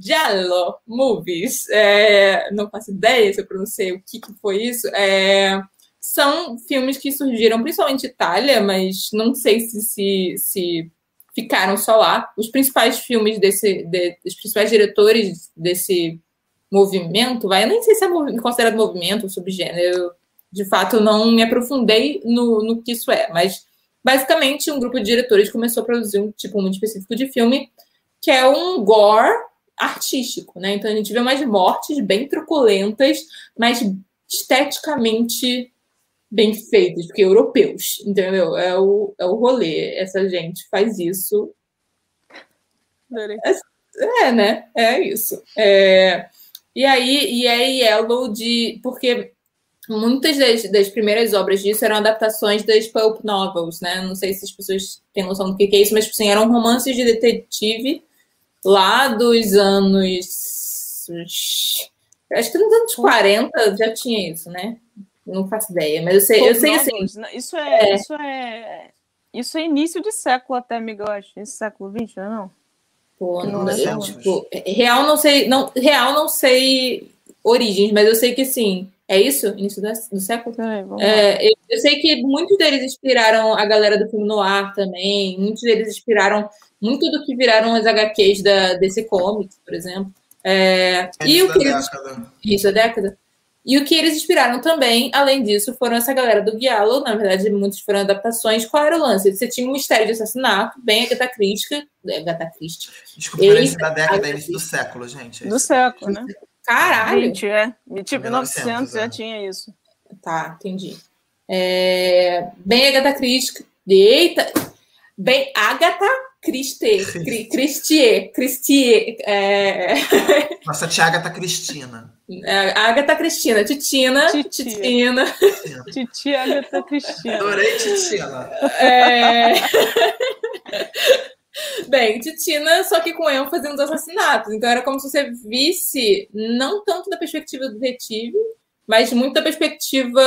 S1: Giallo Movies, é, não faço ideia se eu pronunciei o que, que foi isso, é, são filmes que surgiram principalmente em Itália, mas não sei se, se, se ficaram só lá. Os principais filmes desse, de, os principais diretores desse movimento, vai, eu nem sei se é considerado movimento ou subgênero, de fato, não me aprofundei no, no que isso é, mas basicamente um grupo de diretores começou a produzir um tipo muito específico de filme que é um gore artístico, né? Então a gente vê umas mortes bem truculentas, mas esteticamente bem feitas, porque europeus, entendeu? É o, é o rolê. Essa gente faz isso. É, é, né? É isso. É... E aí, e é Yellow de. Porque muitas das, das, primeiras obras disso eram adaptações das pulp novels, né? Não sei se as pessoas têm noção do que é isso, mas assim, eram romances de detetive lá dos anos. Acho que nos anos 40 já tinha isso, né? Não faço ideia, mas eu sei, eu sei assim.
S2: Isso é, é, isso é. Isso é início de século até, amiga, eu acho. Esse século XX, não é não?
S1: Pô, não, não é, tipo, real não sei, não, real não sei origens, mas eu sei que sim. É isso? Início do, do século? É, eu, eu, sei que muitos deles inspiraram a galera do filme Noir também. Muitos deles inspiraram muito do que viraram as HQs da DC Comics, por exemplo. É, é e o que década. Isso, a década. E o que eles inspiraram também, além disso, foram essa galera do Giallo, na verdade, muitos foram adaptações. Qual era o lance? Você tinha um mistério de assassinato, bem Agatha Christie. Agatha Christie.
S3: Desculpa, Eita, da década, início do século, gente.
S2: Do século, né?
S1: Caralho!
S2: 20, é. Tipo, 1900 é. já tinha isso.
S1: Tá, entendi. É... Bem Agatha Christie. Eita! Bem Agatha Christie. <laughs> Christie. Christie. É...
S3: Nossa tia Agatha Cristina.
S1: É, Agatha Cristina. Titina. Titina.
S2: Titia Agatha Cristina.
S3: Adorei Titina.
S1: É... <laughs> Bem, Titina, só que com ênfase nos assassinatos. Então era como se você visse, não tanto da perspectiva do detetive, mas muito da perspectiva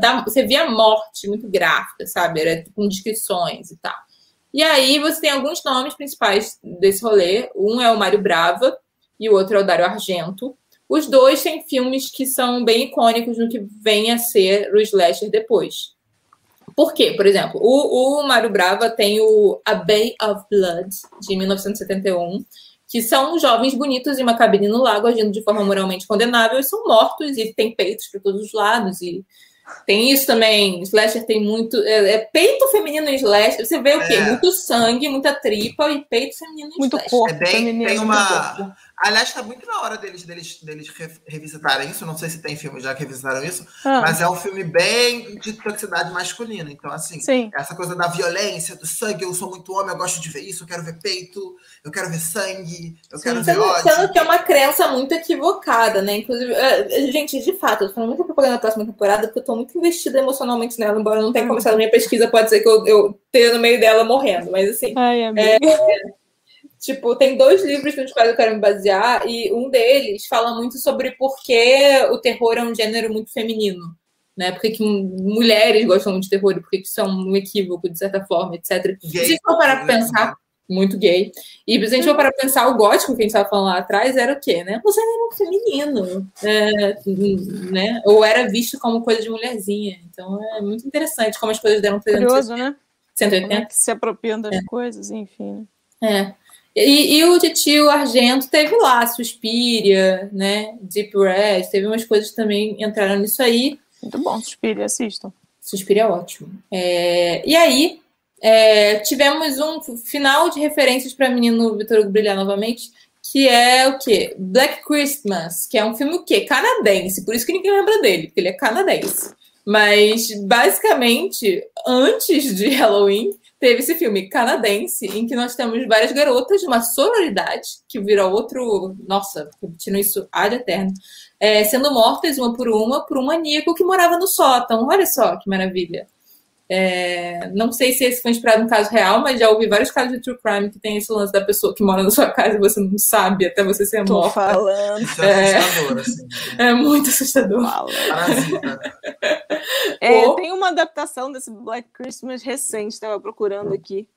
S1: da. Você via a morte muito gráfica, sabe? Era com descrições e tal. E aí você tem alguns nomes principais desse rolê. Um é o Mário Brava e o outro é o Dário Argento. Os dois têm filmes que são bem icônicos no que vem a ser o slasher depois. Por quê? Por exemplo, o, o Mário Brava tem o A Bay of Blood, de 1971, que são jovens bonitos em uma cabine no lago agindo de forma moralmente condenável e são mortos e tem peitos para todos os lados e tem isso também. Slasher tem muito. É, é peito feminino em slasher. Você vê o quê? É. Muito sangue, muita tripa e peito feminino em
S2: muito
S1: slasher.
S2: Corpo,
S3: é bem, tem uma. Aliás, está muito na hora deles, deles, deles revisitarem isso. Não sei se tem filme já que revisitaram isso, ah. mas é um filme bem de toxicidade masculina. Então, assim,
S2: Sim.
S3: essa coisa da violência, do sangue, eu sou muito homem, eu gosto de ver isso, eu quero ver peito, eu quero ver sangue, eu Sim, quero ver ódio.
S1: Sendo que é uma crença muito equivocada, né? Inclusive, é, gente, de fato, eu tô falando muito propaganda da próxima temporada, porque eu tô muito investida emocionalmente nela, embora eu não tenha começado a minha pesquisa, pode ser que eu, eu esteja no meio dela morrendo, mas assim.
S2: Ai,
S1: é, Tipo, tem dois livros nos quais eu quero me basear, e um deles fala muito sobre por que o terror é um gênero muito feminino. Né? Por que mulheres gostam muito de terror, por que isso é um equívoco, de certa forma, etc. Gay. Se a gente for parar pra pensar, muito gay. E se a gente for parar pra pensar, o gótico que a gente estava falando lá atrás era o quê, né? Você era um feminino, é, né? Ou era visto como coisa de mulherzinha. Então é muito interessante como as coisas deram
S2: 360. Curioso, né?
S1: 180.
S2: Como é que se apropriam das é. coisas, enfim.
S1: Né? É. E, e o Titio Argento teve lá, Suspiria, né? Deep Red, teve umas coisas que também entraram nisso aí.
S2: Muito bom, Suspiria, assistam.
S1: Suspiria é ótimo. É, e aí, é, tivemos um final de referências para menino Vitor Hugo brilhar novamente, que é o quê? Black Christmas, que é um filme o quê? Canadense, por isso que ninguém lembra dele, porque ele é canadense. Mas, basicamente, antes de <laughs> Halloween, teve esse filme canadense, em que nós temos várias garotas de uma sororidade, que vira outro. Nossa, repetindo isso ad eterno, é, sendo mortas uma por uma por um maníaco que morava no sótão. Olha só que maravilha. É, não sei se esse foi inspirado no caso real, mas já ouvi vários casos de true crime que tem esse lance da pessoa que mora na sua casa e você não sabe até você ser
S2: Tô
S1: morta.
S2: falando.
S3: É, é assustador, assim.
S1: É muito assustador.
S2: É, tem uma adaptação desse Black Christmas recente, estava procurando aqui.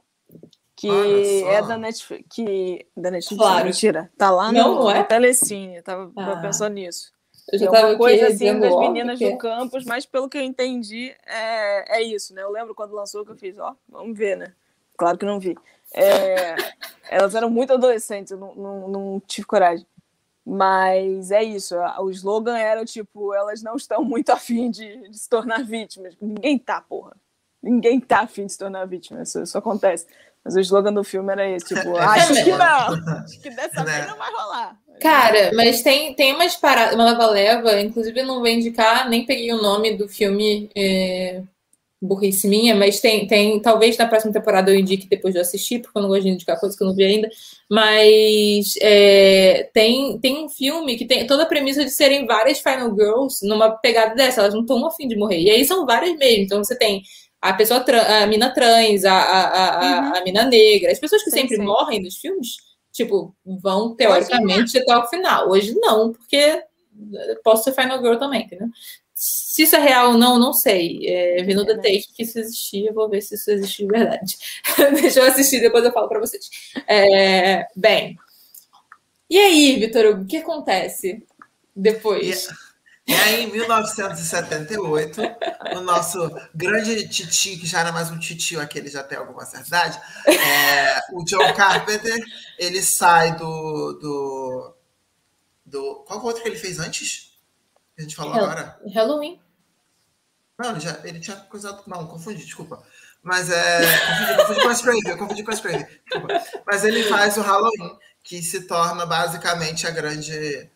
S2: Que é da Netflix. Que, da Netflix,
S1: claro.
S2: mentira. Tá lá
S1: não,
S2: no,
S1: não é?
S2: no Telecine. Tava ah. pensando nisso.
S1: Eu já
S2: é
S1: tava
S2: uma coisa assim das meninas
S1: porque-
S2: do campus, mas pelo que eu entendi, é, é isso, né? Eu lembro quando lançou que eu fiz, ó, vamos ver, né? Claro que não vi. É, elas eram muito adolescentes, eu não, não, não tive coragem. Mas é isso, o slogan era tipo, elas não estão muito <laughs> afim de, de se tornar vítimas. Ninguém tá, porra. Ninguém tá afim de se tornar vítima, isso, isso acontece. Mas o slogan do filme era esse, tipo, <laughs> acho que não, acho <laughs> que dessa vez né? não vai rolar.
S1: Cara, mas tem, tem umas paradas, uma leva-leva, inclusive eu não vou indicar, nem peguei o nome do filme, é, burrice minha, mas tem, tem, talvez na próxima temporada eu indique depois de assistir, porque eu não gosto de indicar coisas que eu não vi ainda, mas é, tem, tem um filme que tem toda a premissa de serem várias Final Girls numa pegada dessa, elas não estão afim de morrer, e aí são várias mesmo, então você tem a pessoa trans, a mina trans, a, a, a, uhum. a, mina negra, as pessoas que sim, sempre sim. morrem nos filmes, tipo, vão teoricamente até o final. Hoje não, porque posso ser Final Girl também, entendeu? Se isso é real ou não, não sei. É, vi no é, The Take que isso existia, vou ver se isso existe de verdade. <laughs> Deixa eu assistir, depois eu falo para vocês. É, bem, e aí, Vitor, o que acontece depois?
S3: Yeah. E aí, em 1978, o nosso grande titio, que já era mais um titio, aquele já tem alguma certa idade, é, o John Carpenter, ele sai do, do, do... Qual foi o outro que ele fez antes? Que a gente falou agora?
S1: Halloween.
S3: Não, ele, já, ele tinha coisado... Não, confundi, desculpa. Mas é... Confundi, confundi com a Scraven, confundi com a. Desculpa. Mas ele faz o Halloween, que se torna basicamente a grande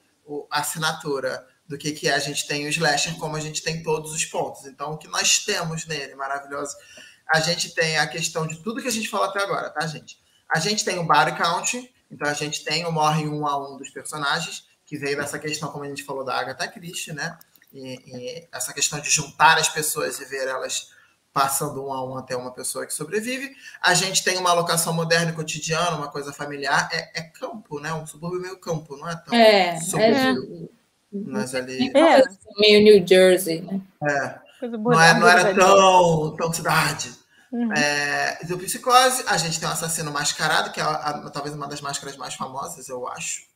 S3: assinatura do que, que é. A gente tem o slasher como a gente tem todos os pontos. Então, o que nós temos nele, maravilhoso, a gente tem a questão de tudo que a gente falou até agora, tá, gente? A gente tem o body count, então a gente tem o morre um a um dos personagens, que veio dessa questão, como a gente falou, da Agatha Christie, né? E, e essa questão de juntar as pessoas e ver elas passando um a um até uma pessoa que sobrevive. A gente tem uma alocação moderna e cotidiana, uma coisa familiar. É, é campo, né? Um subúrbio meio campo, não é tão
S1: é,
S3: subúrbio. É. Mas ali.
S1: É. Meio New Jersey, né?
S3: É. Não, é, não era tão, tão cidade. Uhum. É, do Psicose, a gente tem um assassino mascarado, que é a, a, talvez uma das máscaras mais famosas, eu acho.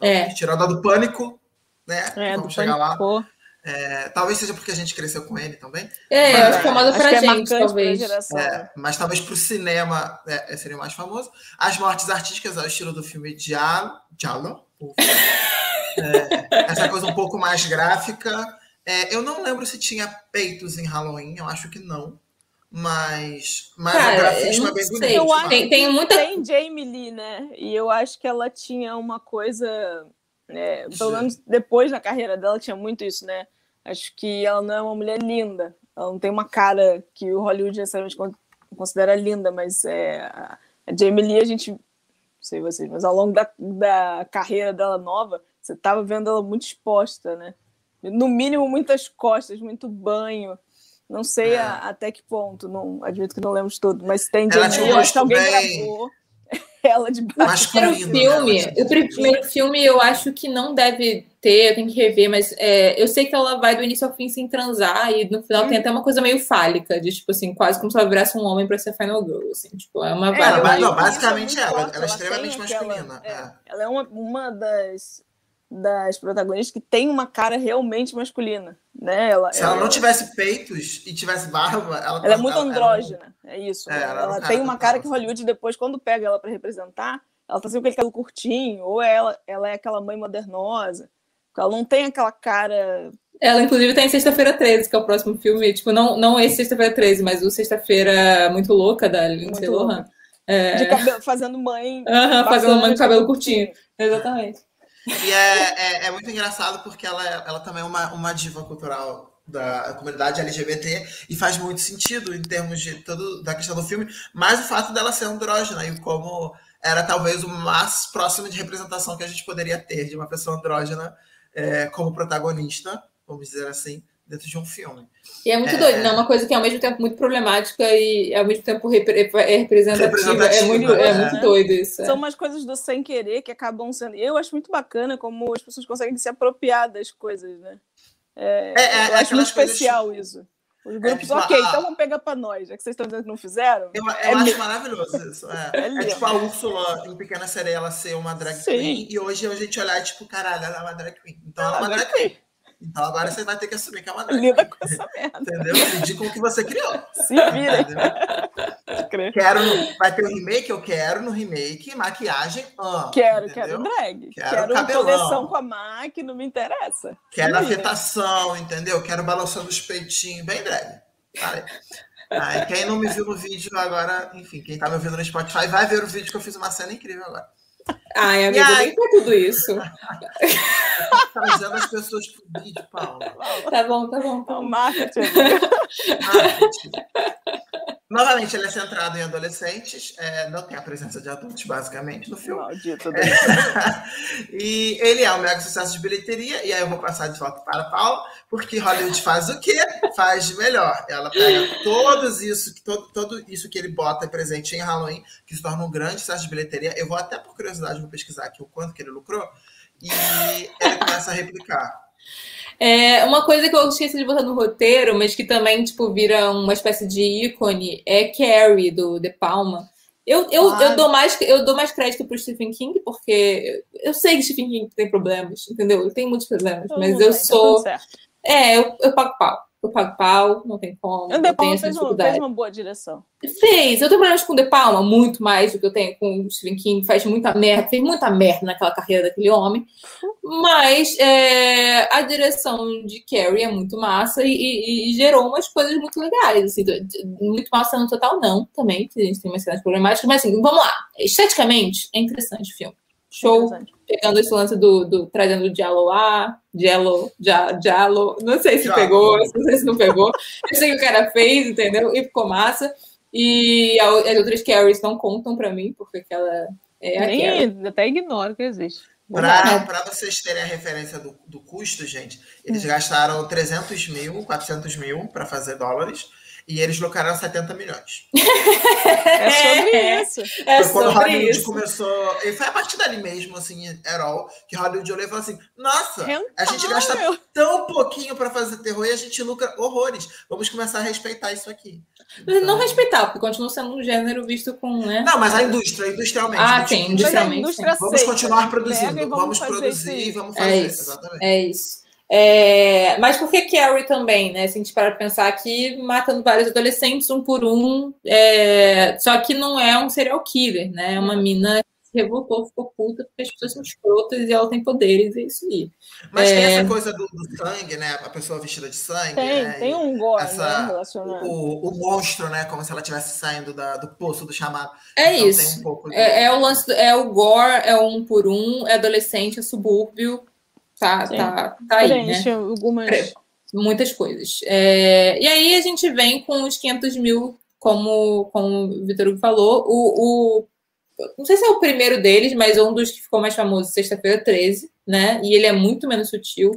S1: É.
S3: Tirada do Pânico, né?
S2: É, Vamos chegar pânico. lá.
S3: É, talvez seja porque a gente cresceu com ele também.
S1: É, mas, acho famosa pra é gente, talvez.
S3: É, mas talvez pro cinema é, seria mais famoso. As mortes artísticas ao estilo do filme Diallo. Diallo? <laughs> É, essa coisa um pouco mais gráfica. É, eu não lembro se tinha peitos em Halloween, eu acho que não. Mas, mas Cara, o grafismo é bem bonito. Eu
S2: acho tem, tem muita. Tem Jamie Lee, né? E eu acho que ela tinha uma coisa. Né, pelo menos depois na carreira dela tinha muito isso, né? Acho que ela não é uma mulher linda. Ela não tem uma cara que o Hollywood necessariamente considera linda, mas é, a Jamie Lee, a gente. Não sei vocês, mas ao longo da, da carreira dela nova, você estava vendo ela muito exposta, né? No mínimo, muitas costas, muito banho. Não sei é. a, até que ponto, não admito que não lembro de tudo, mas tem
S3: de eu acho que alguém
S2: bem... gravou <laughs> ela de
S1: baixo. O primeiro filme, né? o primeiro filme eu acho que não deve ter, eu tenho que rever, mas é, eu sei que ela vai do início ao fim sem transar e no final hum. tem até uma coisa meio fálica, de tipo assim, quase como se ela virasse um homem para ser Final Girl, assim, tipo, é uma
S3: é, ela, não, basicamente ela, ela é extremamente masculina.
S2: É, é. Ela é uma, uma das das protagonistas que tem uma cara realmente masculina, né? Ela,
S3: Se ela, ela não tivesse peitos e tivesse barba, ela,
S2: ela é muito andrógena, é isso. É, ela, ela tem uma cara que Hollywood depois, quando pega ela para representar, ela tá sempre com aquele cabelo curtinho, ou ela, ela é aquela mãe modernosa, ela não tem aquela cara.
S1: Ela, inclusive, tem Sexta-feira 13, que é o próximo filme. Tipo, não, não esse Sexta-feira 13, mas o Sexta-feira Muito Louca, da Lindsay Lohan.
S2: É... De cabelo, fazendo mãe.
S1: Uhum, fazendo mãe com cabelo curtinho. curtinho. Exatamente.
S3: E é, é, é, muito engraçado porque ela, ela também é uma, uma diva cultural da comunidade LGBT e faz muito sentido em termos de todo da questão do filme, mas o fato dela ser andrógena e como era talvez o mais próximo de representação que a gente poderia ter de uma pessoa andrógena é, como protagonista, vamos dizer assim, dentro de um filme.
S1: E é muito é... doido, né? Uma coisa que é ao mesmo tempo muito problemática e ao mesmo tempo repre é representativa. representativa. É, muito, é, é muito doido isso.
S2: É. São umas coisas do sem querer que acabam sendo. Eu acho muito bacana como as pessoas conseguem se apropriar das coisas, né? É, é, eu acho muito especial coisas... isso. Os grupos, tipo, ok, a... então vamos pegar para nós, já que vocês estão dizendo que não fizeram.
S3: Eu, eu acho maravilhoso isso. É, <laughs> tipo a Úrsula em Pequena Sereia ela ser uma drag Sim. queen e hoje a gente olhar tipo, caralho, ela é uma drag queen. Então ela é uma drag queen. Então agora você vai ter que assumir que é uma drag.
S2: Lida com essa merda.
S3: Entendeu? Lide com o que você criou.
S2: Se vira.
S3: Quero no, vai ter o um remake, eu quero no remake, maquiagem. Ah,
S2: quero,
S3: entendeu?
S2: quero drag.
S3: Quero
S2: Quero, coleção com a MAC, não me interessa.
S3: Quero
S2: Se
S3: afetação, entendeu? Quero balançando os peitinhos, bem drag. Vai. Aí, quem não me viu no vídeo agora, enfim, quem tá me ouvindo no Spotify vai ver o vídeo que eu fiz uma cena incrível agora.
S1: Ai,
S3: E
S1: amigo,
S3: aí?
S1: nem pra tudo isso.
S3: Trazendo as pessoas pro vídeo, Paula.
S1: Tá bom, tá bom, tá
S2: Não,
S1: bom.
S2: marketing. <laughs>
S3: Marketing. Novamente, ele é centrado em adolescentes, é, não tem a presença de adultos, basicamente, no filme.
S2: Maldito. <laughs>
S3: e ele é um mega sucesso de bilheteria, e aí eu vou passar de volta para a Paula, porque Hollywood faz o quê? Faz de melhor. Ela pega todos isso, todo, todo isso que ele bota presente em Halloween, que se torna um grande sucesso de bilheteria. Eu vou até, por curiosidade, vou pesquisar aqui o quanto que ele lucrou, e ele começa a replicar.
S1: É, uma coisa que eu esqueci de botar no roteiro, mas que também, tipo, vira uma espécie de ícone, é Carrie, do De Palma. Eu, eu,
S3: Ah.
S1: eu, dou mais, eu dou mais crédito pro Stephen King, porque eu sei que Stephen King tem problemas, entendeu? Ele tem muitos problemas, mas eu
S2: tá
S1: sou... É, eu, eu pago pau. Eu pago pau, não tem como.
S2: O De Palma fez, um- fez uma boa direção.
S1: Fez. Eu tenho problemas com o De Palma, muito mais do que eu tenho com o Stephen King. Faz muita merda, fez muita merda naquela carreira daquele homem. Mas é, a direção de Carrie é muito massa e, e- e gerou umas coisas muito legais. Assim, muito massa no total, não, também. que A gente tem umas cenas problemáticas, mas assim, vamos lá. Esteticamente, é interessante o filme. Show pegando esse lance do, do trazendo o Diallo lá, Diallo, Diallo, não sei se
S3: Diallo.
S1: pegou, <laughs> não sei se não pegou. Eu sei que o cara fez, entendeu? E ficou massa. E a- as outras carries não contam pra mim, porque aquela é a Carrie.
S2: Nem, até ignoro que existe.
S3: Para vocês terem a referência do, do custo, gente, eles
S2: Hum.
S3: gastaram 300 mil, 400 mil para fazer dólares e eles lucraram 70 milhões.
S2: É sobre
S1: É.
S2: isso.
S1: É
S3: foi quando
S1: sobre
S3: Hollywood
S1: isso.
S3: começou. E foi a partir dali mesmo, assim, all, que Hollywood olhou e falou assim: nossa, a gente gasta
S2: Rentável.
S3: tão pouquinho para fazer terror e a gente lucra horrores. Vamos começar a respeitar isso aqui.
S1: Mas não
S3: Então-
S1: respeitar, porque continua sendo um gênero visto com, né?
S3: Não, mas a indústria, industrialmente.
S1: Ah,
S3: né?
S1: sim,
S3: Tipo,
S1: Industrialmente,
S3: Vamos continuar produzindo,
S2: e
S3: vamos,
S2: fazer
S3: produzir,
S2: aí.
S3: vamos
S1: É
S3: fazer.
S1: isso.
S3: Exatamente.
S1: É isso. É, mas por que Carrie também, né? Se a gente parar pra pensar aqui, matando vários adolescentes um por um, é, só que não é um serial killer, né? É uma mina que se revoltou, ficou puta, porque as pessoas são escrotas e ela tem poderes, é isso aí.
S3: Mas tem
S1: É.
S3: essa coisa do, do sangue, né? A pessoa vestida de sangue.
S2: Tem,
S3: né?
S2: tem
S3: E
S2: um gore
S3: essa-
S2: né, relacionado.
S3: o, o monstro, né? Como se ela estivesse saindo da- do poço do chamado.
S1: É
S3: Então,
S1: isso.
S3: Tem um pouco de-
S1: É, é o lance, do- é o gore, é o um por um, é adolescente, é subúrbio, tá,
S2: Sim.
S1: tá, tá aí, né?
S2: Algumas.
S1: Muitas coisas. É, e aí a gente vem com os 500 mil, como, como o Vitor Hugo falou, o, o- não sei se é o primeiro deles, mas um dos que ficou mais famoso, Sexta-feira 13, né? E ele é muito menos sutil,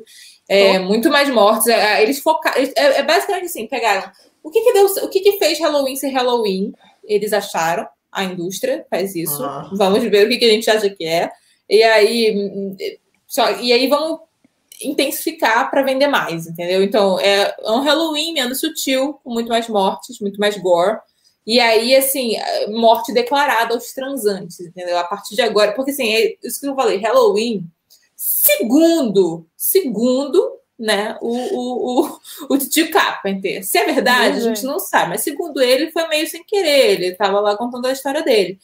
S1: é, muito mais mortos. É, Eles focaram. É, é basicamente assim, pegaram o que, que deu, o que, que fez Halloween ser Halloween? Eles acharam, a indústria faz isso.
S3: Aham.
S1: Vamos ver o que, que a gente acha que é. E aí, só, e aí vamos intensificar para vender mais, entendeu? Então, é um Halloween menos sutil, com muito mais mortes, muito mais gore. E aí, assim, morte declarada aos transantes, entendeu? A partir de agora, porque assim, é isso que eu falei, Halloween, segundo, segundo, né, o, o, o, o Tio Carpenter. Se é verdade, a gente não sabe, mas segundo ele, foi meio sem querer, ele estava lá contando a história dele.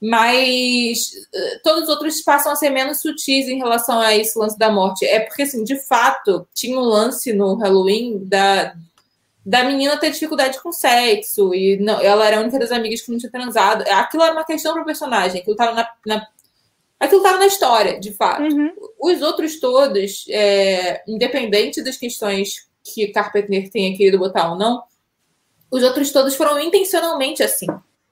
S1: Mas uh, todos os outros passam a ser menos sutis em relação a esse lance da morte. É porque, assim, de fato, tinha um lance no Halloween da, da menina ter dificuldade com sexo. E não, ela era a única das amigas que não tinha transado. Aquilo era uma questão para o personagem. Aquilo estava na, na, aquilo tava na história, de fato.
S2: Uhum.
S1: Os outros todos, é, independente das questões que Carpenter tenha querido botar ou não, os outros todos foram intencionalmente assim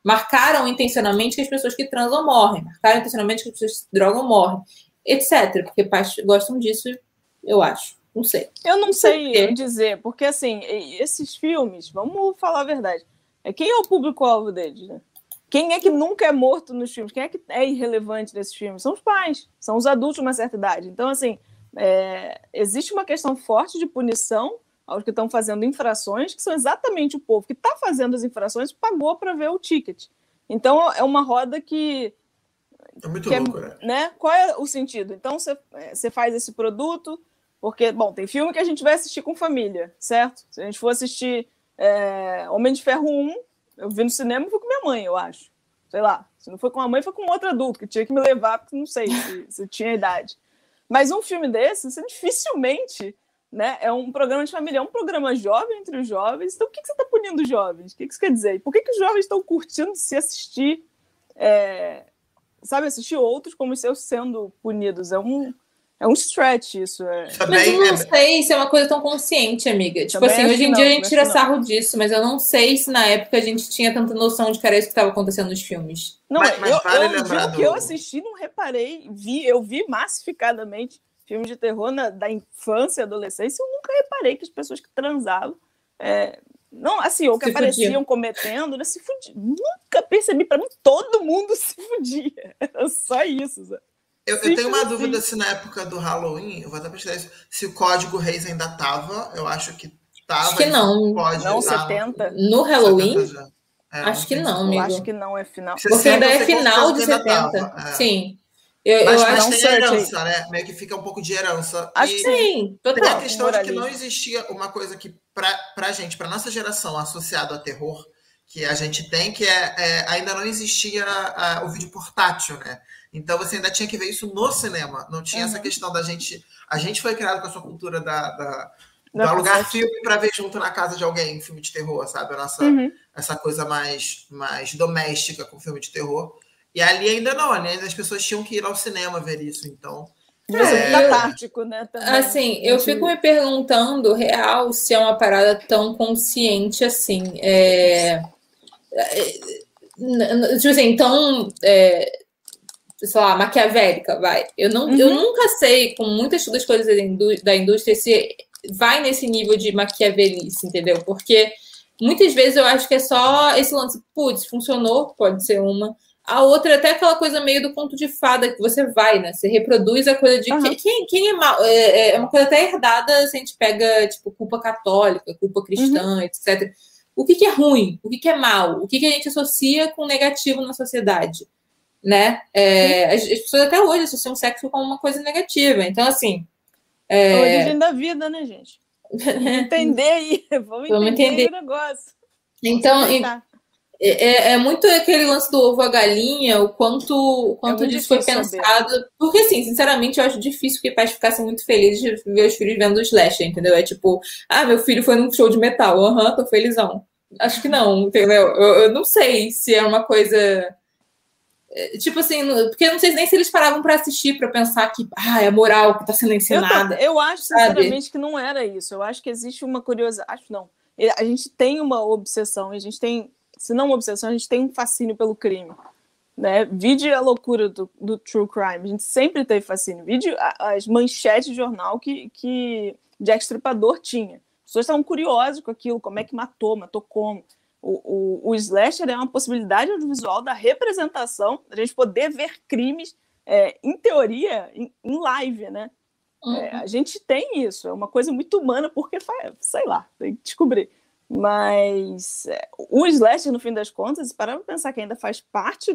S1: marcaram intencionalmente que as pessoas que transam morrem, marcaram intencionalmente que as pessoas que se drogam morrem, etc. Porque pais gostam disso, eu acho. Não sei.
S2: Eu não sei
S1: quê?
S2: dizer, porque assim, esses filmes, vamos falar a verdade, é quem é o público-alvo deles, né? Quem é que nunca é morto nos filmes? Quem é que é irrelevante nesses filmes? São os pais, são os adultos de uma certa idade. Então, assim, é, existe uma questão forte de punição aos que estão fazendo infrações, que são exatamente o povo que está fazendo as infrações pagou para ver o ticket. Então, é uma roda que.
S3: É muito
S2: que
S3: louco, né?
S2: né? Qual é o sentido? Então, você, você faz esse produto, Porque, bom, tem filme que a gente vai assistir com família, certo? Se a gente for assistir é, Homem de Ferro 1, eu vi no cinema e fui com minha mãe, eu acho. Sei lá. Se não foi com a mãe, foi com outro adulto, que tinha que me levar, porque não sei se, se tinha idade. Mas um filme desse, você dificilmente né? É um programa de família, é um programa jovem entre os jovens. Então, por que, que você está punindo os jovens? O que, que isso quer dizer? Por que, que os jovens estão curtindo se assistir, é, sabe, assistir outros como os seus sendo punidos? É um, é um stretch isso. É.
S1: Mas eu não é... sei se é uma coisa tão consciente, amiga. Tipo Também assim, hoje em não, dia a gente tira sarro disso, mas eu não sei se na época a gente tinha tanta noção de que era isso que estava acontecendo nos filmes.
S2: Não, mas, mas eu, vale eu, eu do... que eu assisti, não reparei, vi, eu vi massificadamente filmes de terror na, da infância e adolescência, eu nunca reparei que as pessoas que transavam. É, não, assim, ou que se apareciam fudia. cometendo, né, se fudiam. Nunca percebi, para mim, todo mundo <laughs> se fudia. Era só isso.
S3: Eu, eu, tenho uma dúvida se na época do Halloween, eu vou até pesquisar isso, se o código Reis ainda tava, eu acho que tava.
S1: Acho que não.
S2: Pode não, 70.
S1: No Halloween? 70 é, acho que não, amigo. Eu
S2: acho que não é final.
S1: Porque ainda é final de 70. É. Sim.
S3: Eu, mas, eu mas tem herança, né? Meio que fica um pouco de herança.
S1: Acho que sim.
S3: Total. Tem a questão de que não existia uma coisa que, pra, pra gente, pra nossa geração, associado a terror, que a gente tem, que é, é ainda não existia a, o vídeo portátil, né? Então você ainda tinha que ver isso no cinema. Não tinha uhum. essa questão da gente. A gente foi criado com a sua cultura da, da do alugar filme para ver junto na casa de alguém, filme de terror, sabe? A nossa, uhum. Essa coisa mais, mais doméstica com filme de terror. E ali ainda não, ali as pessoas tinham que ir ao cinema ver isso, então.
S2: É, é catártico, né?
S1: Também. Assim, eu fico me perguntando, real, se é uma parada tão consciente assim. É... é tipo assim, tão. É... Sei lá, maquiavélica, vai. Eu, não, uhum. eu nunca sei, com muitas das coisas da indústria, se vai nesse nível de maquiavelice, entendeu? Porque muitas vezes eu acho que é só esse lance, putz, funcionou, pode ser uma a outra é até aquela coisa meio do conto de fada que você vai, né? Você reproduz a coisa de uhum. quem, quem é mal. É, é, é, uma coisa até herdada se a gente pega, tipo, culpa católica, culpa cristã, uhum. etc. O que, que, é ruim? O que, que é mal? O que, que, a gente associa com negativo na sociedade? Né? É, as, as, pessoas até hoje associam o sexo como uma coisa negativa. Então, assim.
S2: É... A origem da vida, né, gente? <laughs> Vamos entender aí. Vamos, Vamos entender, entender o negócio.
S1: Então, é, é, é, muito aquele lance do ovo a galinha, o quanto, o quanto é disso foi pensado. Saber. Porque, assim, sinceramente, eu acho difícil que pais ficassem muito felizes de ver os filhos vendo o slasher, entendeu? É tipo, ah, meu filho foi num show de metal, aham, uhum, tô felizão. Acho que não, entendeu? Eu, eu, não sei se é uma coisa. É, tipo assim, porque eu não sei nem se eles paravam para assistir, para pensar que ah, é moral que tá sendo ensinada.
S2: Eu, eu acho, sinceramente, sabe? que não era isso. Eu acho que existe uma curiosidade. Acho não. A gente tem uma obsessão, a gente tem se não uma obsessão, a gente tem um fascínio pelo crime. Né? Vide a loucura do, do true crime. A gente sempre teve fascínio. Vide as manchetes de jornal que, que Jack Stripador tinha. As pessoas estavam curiosas com aquilo, como é que matou, matou como. O, o, o slasher é uma possibilidade audiovisual da representação, a gente poder ver crimes, é, em teoria, em, em live, né? É, uhum. É, a gente tem isso, é uma coisa muito humana, porque, sei lá, tem que descobrir. Mas é, o Slash, no fim das contas, para pensar que ainda faz parte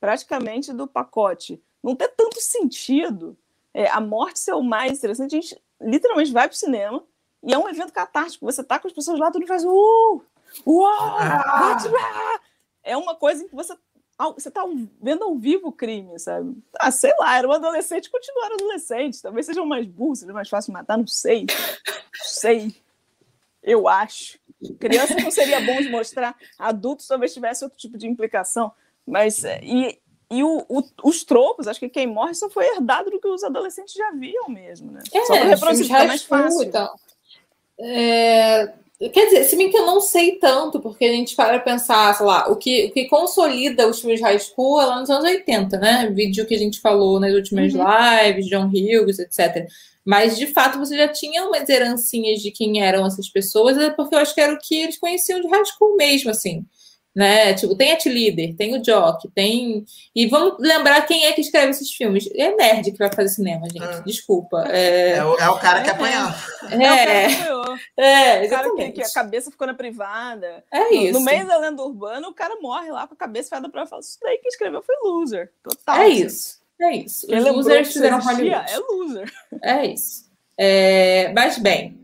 S2: praticamente do pacote, não tem tanto sentido é, a morte ser o mais interessante. A gente literalmente vai para o cinema e é um evento catártico. Você tá com as pessoas lá, tudo faz uh, uau, ah. é uma coisa em que você você tá vendo ao vivo o crime, sabe? Ah, sei lá, era um adolescente, continuar adolescente. Talvez sejam mais burros, seja mais fácil matar, não sei. Não sei. Eu acho. Criança não seria bom de mostrar, adultos talvez tivesse outro tipo de implicação. Mas, é, e, e o, o, os tropos, acho que quem morre só foi herdado do que os adolescentes já viam mesmo, né?
S1: É, só reproduzir, mais fácil. Então. É, quer dizer, se bem que eu não sei tanto, porque a gente para pensar, sei lá, o que, o que consolida os filmes de high school é lá nos anos 80, né? Vídeo que a gente falou nas últimas uhum. lives, John Hughes, etc. Mas, de fato, você já tinha umas herancinhas de quem eram essas pessoas, é porque eu acho que era o que eles conheciam de high school mesmo, assim. Né? Tipo, tem a T-Leader, tem o Jock, tem. E vamos lembrar quem é que escreve esses filmes. É nerd que vai fazer cinema, gente. É. Desculpa.
S3: É... É, o, é o cara que é. apanhou.
S1: É,
S2: é, exatamente. O cara que, que, a cabeça ficou na privada.
S1: É
S2: no,
S1: isso.
S2: No meio da lenda urbana, o cara morre lá com a cabeça fiada pra fala: Isso daí que escreveu foi loser. Total.
S1: É isso. É isso.
S2: Os losers fizeram Hollywood. É loser.
S1: É isso. É, mas bem,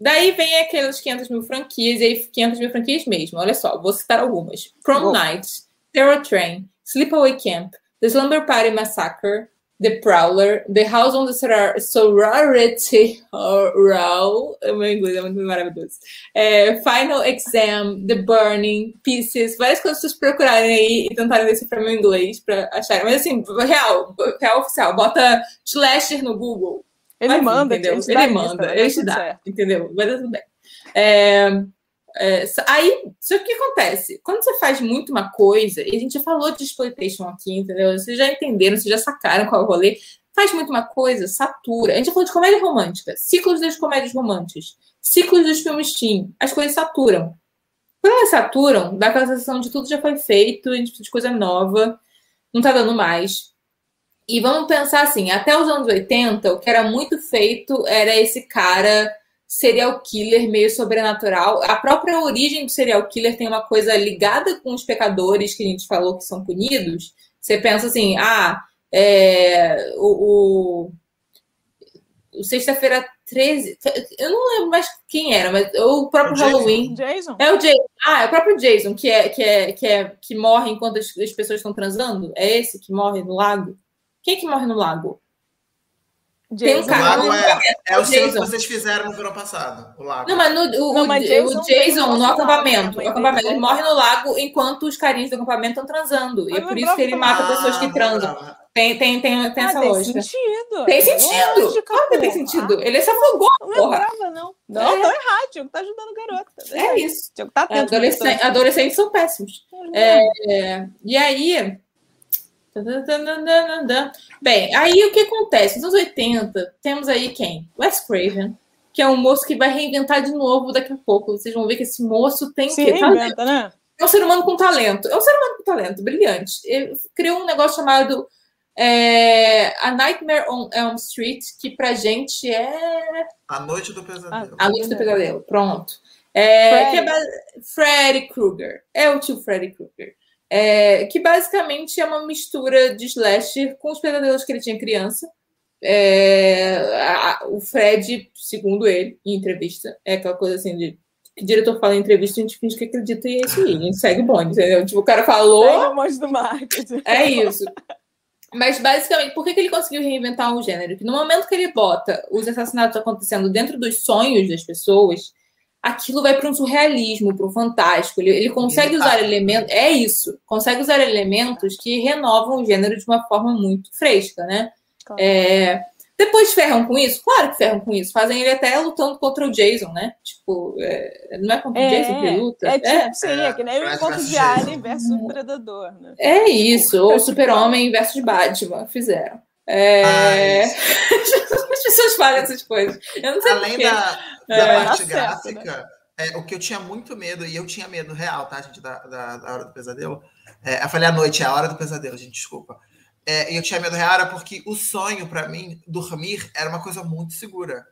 S1: daí vem aquelas 500 mil franquias, e aí 500 mil franquias mesmo. Olha só, vou citar algumas: Prom Night, Terror Train, Sleepaway Camp, The Slumber Party Massacre, The Prowler, The House on the Sorority Row, o meu inglês é muito maravilhoso, é, Final Exam, The Burning, Pieces, várias coisas para vocês procurarem aí e tentarem decifrar meu inglês para acharem. Mas assim, real, real oficial, bota slasher no Google.
S2: Ele
S1: Vai,
S2: manda,
S1: entendeu?
S2: ele,
S1: Ele manda, ele te dá, entendeu? Vai dar tudo bem. É, é, aí, só que o que acontece? Quando você faz muito uma coisa, e a gente já falou de exploitation aqui, entendeu? Vocês já entenderam, vocês já sacaram qual é o rolê. Faz muito uma coisa, satura. A gente já falou de comédia romântica, ciclos das comédias românticas, ciclos dos filmes teen. As coisas saturam. Quando elas saturam, dá aquela sensação de tudo já foi feito, a gente precisa de coisa nova, não tá dando mais. E vamos pensar assim, até os anos 80, o que era muito feito era esse cara serial killer meio sobrenatural. A própria origem do serial killer tem uma coisa ligada com os pecadores que a gente falou que são punidos. Você pensa assim, ah, é, o, o, o Sexta-feira 13. Eu não lembro mais quem era, mas o próprio
S3: O Jason.
S1: Halloween.
S2: Jason.
S1: É o Jason. Ah, é o próprio Jason, que é que é que, é, que morre enquanto as, as pessoas estão transando? É esse que morre no lago? Quem que morre no lago? Tem um
S2: Jason.
S3: O
S1: cara-
S3: lago é, é o
S1: o
S3: filme que
S1: Jason.
S3: vocês fizeram no verão passado. O lago.
S1: Não, mas no, o,
S2: Não,
S1: o-
S2: mas
S1: o
S2: Jason
S1: Jason,
S2: tem
S1: no
S2: no
S1: acampamento.
S2: lago,
S1: O acampamento. Ele morre no lago enquanto os carinhos do acampamento estão transando. E é por isso que ele mata pessoas que
S3: Ah,
S1: transam. Tem, tem, tem, tem
S2: Ah,
S1: essa
S2: tem
S1: lógica.
S2: sentido.
S1: Tem sentido.
S2: Lógica,
S1: Claro que tem sentido. Ele se afogou,
S2: Não
S1: porra.
S2: lembrava, não. Não,
S1: É.
S2: tá errado. Tiago tá ajudando o garoto.
S1: É isso.
S2: Tiago tá
S1: É,
S2: atento.
S1: adolescente- adolescentes são péssimos. É, e aí. Bem, aí o que acontece? Nos anos 80, temos aí quem? Wes Craven, que é um moço que vai reinventar de novo daqui a pouco. Vocês vão ver que esse moço tem
S2: Se
S1: que talento.
S2: reinventa, né?
S1: É um ser humano com talento. É um ser humano com talento, brilhante. Ele criou um negócio chamado é, A Nightmare on Elm Street, que pra gente é
S3: A Noite do Pesadelo.
S1: A Noite do Pesadelo. Pronto. É,
S2: Freddy.
S1: é Freddy Krueger. É o tio Freddy Krueger. É, que basicamente é uma mistura de slasher com os pesadelos que ele tinha criança. É, a- o Fred, segundo ele, em entrevista, é aquela coisa assim de que o diretor fala em entrevista, a gente finge que acredita e é isso aí, a gente segue o bonde, entendeu? Tipo, o cara falou,
S2: Segue o monte do marketing.
S1: é isso. Mas basicamente, por que, que ele conseguiu reinventar um gênero? Que no momento que ele bota os assassinatos acontecendo dentro dos sonhos das pessoas, aquilo vai para um surrealismo, para um fantástico. Ele, ele consegue usar
S3: Inevitável.
S1: elementos. É isso. Consegue usar elementos que renovam o gênero de uma forma muito fresca, né?
S2: Claro.
S1: É, depois ferram com isso? Claro que ferram com isso. Fazem ele até lutando contra o Jason, né? Tipo, é, não é contra o Jason que ele luta?
S2: é tipo, sim, é,
S3: É,
S2: que nem o encontro de Alien versus Predador, né?
S1: É isso, ou Super-Homem versus Batman, fizeram. É... <laughs> As pessoas fazem essas coisas. Eu não sei
S3: Além da, da
S1: É,
S3: parte
S2: tá certo,
S3: gráfica, é, o que eu tinha muito medo, e eu tinha medo real, tá, gente, da, da, da Hora do Pesadelo. É, eu falei à noite, é a Hora do Pesadelo, gente, desculpa. É, e eu tinha medo real era porque o sonho, pra mim, dormir, era uma coisa muito segura.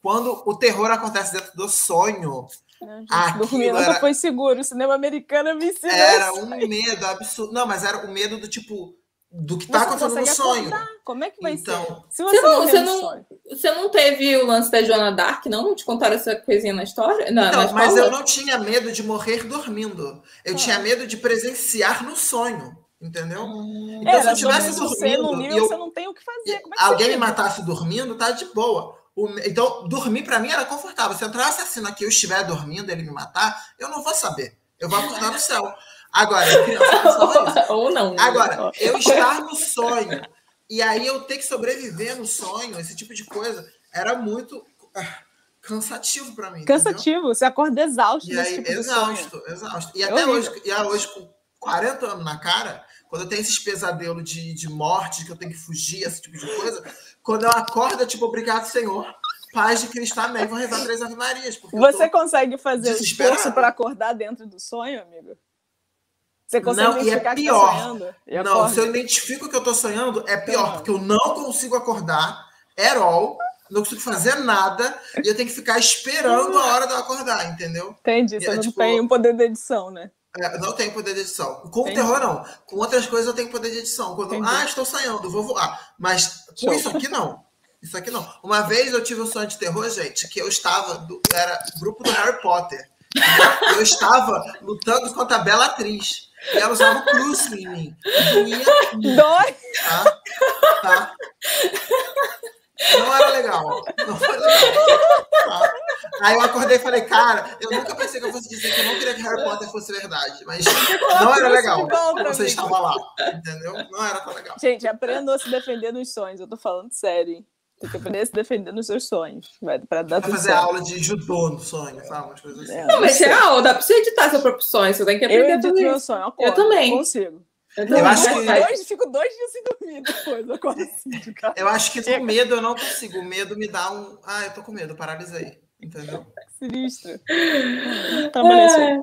S3: Quando o terror acontece dentro do sonho,
S2: Né, gente? Dormir nunca
S3: era-
S2: foi seguro. O cinema americano me ensinou
S3: era um medo absurdo. Não, mas era o medo do tipo, do que tá
S2: não
S3: acontecendo no sonho.
S2: acordar. Como é que vai
S3: Então,
S2: ser? Se você,
S1: Você não- você não-. Você não teve o lance da Joana Dark, não? Não te contaram essa coisinha na história? Na,
S3: Não, mas
S1: escola?
S3: eu não tinha medo de morrer dormindo. Eu
S2: Ah.
S3: tinha medo de presenciar no sonho. Entendeu?
S1: Hum.
S3: Então, se
S2: Era
S3: eu tivesse dormindo
S2: no nível
S3: eu-
S2: você não tem o que fazer. Como é que
S3: alguém me matasse dormindo, tá de boa. O Então, dormir pra mim era confortável. Se entrar um assassino aqui e eu estiver dormindo e ele me matar, eu não vou saber. Eu vou acordar no céu. Agora, eu <laughs> criança.
S1: Ou não. né?
S3: Agora, eu estar no sonho e aí eu ter que sobreviver no sonho, esse tipo de coisa, era muito ah, cansativo pra mim. entendeu?
S2: Cansativo, você acorda exausto
S3: E aí,
S2: tipo
S3: exausto, exausto. E
S2: É
S3: até
S2: horrível.
S3: hoje, e hoje, com 40 anos na cara, quando eu tenho esses pesadelos de, de morte, que eu tenho que fugir, esse tipo de coisa, quando eu acordo, é tipo, obrigado, Senhor. Paz de Cristo, amém. Vou rezar três Ave Marias.
S2: Você consegue fazer o esforço para acordar dentro do sonho, amigo? Você consegue
S3: Não, e é
S2: tá
S3: pior.
S2: sonhando? E
S3: Não,
S2: acorda?
S3: se eu identifico que eu tô sonhando, é pior, porque eu não consigo acordar at all, não consigo fazer nada, e eu tenho que ficar esperando a hora de eu acordar, entendeu?
S2: Entendi,
S3: E
S2: você
S3: é
S2: não
S3: tipo-
S2: tem um poder de edição, né?
S3: É, não tenho poder de edição. Com
S2: Entendi.
S3: terror, não. Com outras coisas eu tenho poder de edição. Quando,
S2: Entendi.
S3: ah, estou sonhando, vou voar. Mas com
S2: Show.
S3: isso aqui, não. Isso aqui não. Uma vez eu tive um sonho de terror, gente, que eu estava. Do, era grupo do Harry Potter. Eu estava lutando contra a Bela Atriz. E ela usava cruz em mim.
S2: Dói!
S3: Tá? Tá? Não era legal. Não foi legal. Tá? Aí eu acordei e falei, cara, eu nunca pensei que eu fosse dizer que eu não queria que Harry Potter fosse verdade, mas não era legal. Você estava lá, entendeu? Não era tão legal.
S2: Gente, aprenda a se defender nos sonhos. Eu tô falando sério. Tem que aprender a se defender nos seus sonhos. Vai, pra dar
S3: Vai fazer aula de judô no sonho, sabe? Umas coisas assim. É,
S1: não, mas real, dá pra você editar seu próprio sonho. Você tem que aprender
S2: eu edito meu sonho. Eu,
S1: eu também.
S2: consigo.
S3: Eu, eu acho que...
S2: dois, fico dois dias sem dormir depois. Eu, consigo,
S3: eu acho que com medo eu não consigo. O medo me dá um. Ah, eu tô com medo, paralisei. Entendeu?
S2: Sinistro. Trabalhei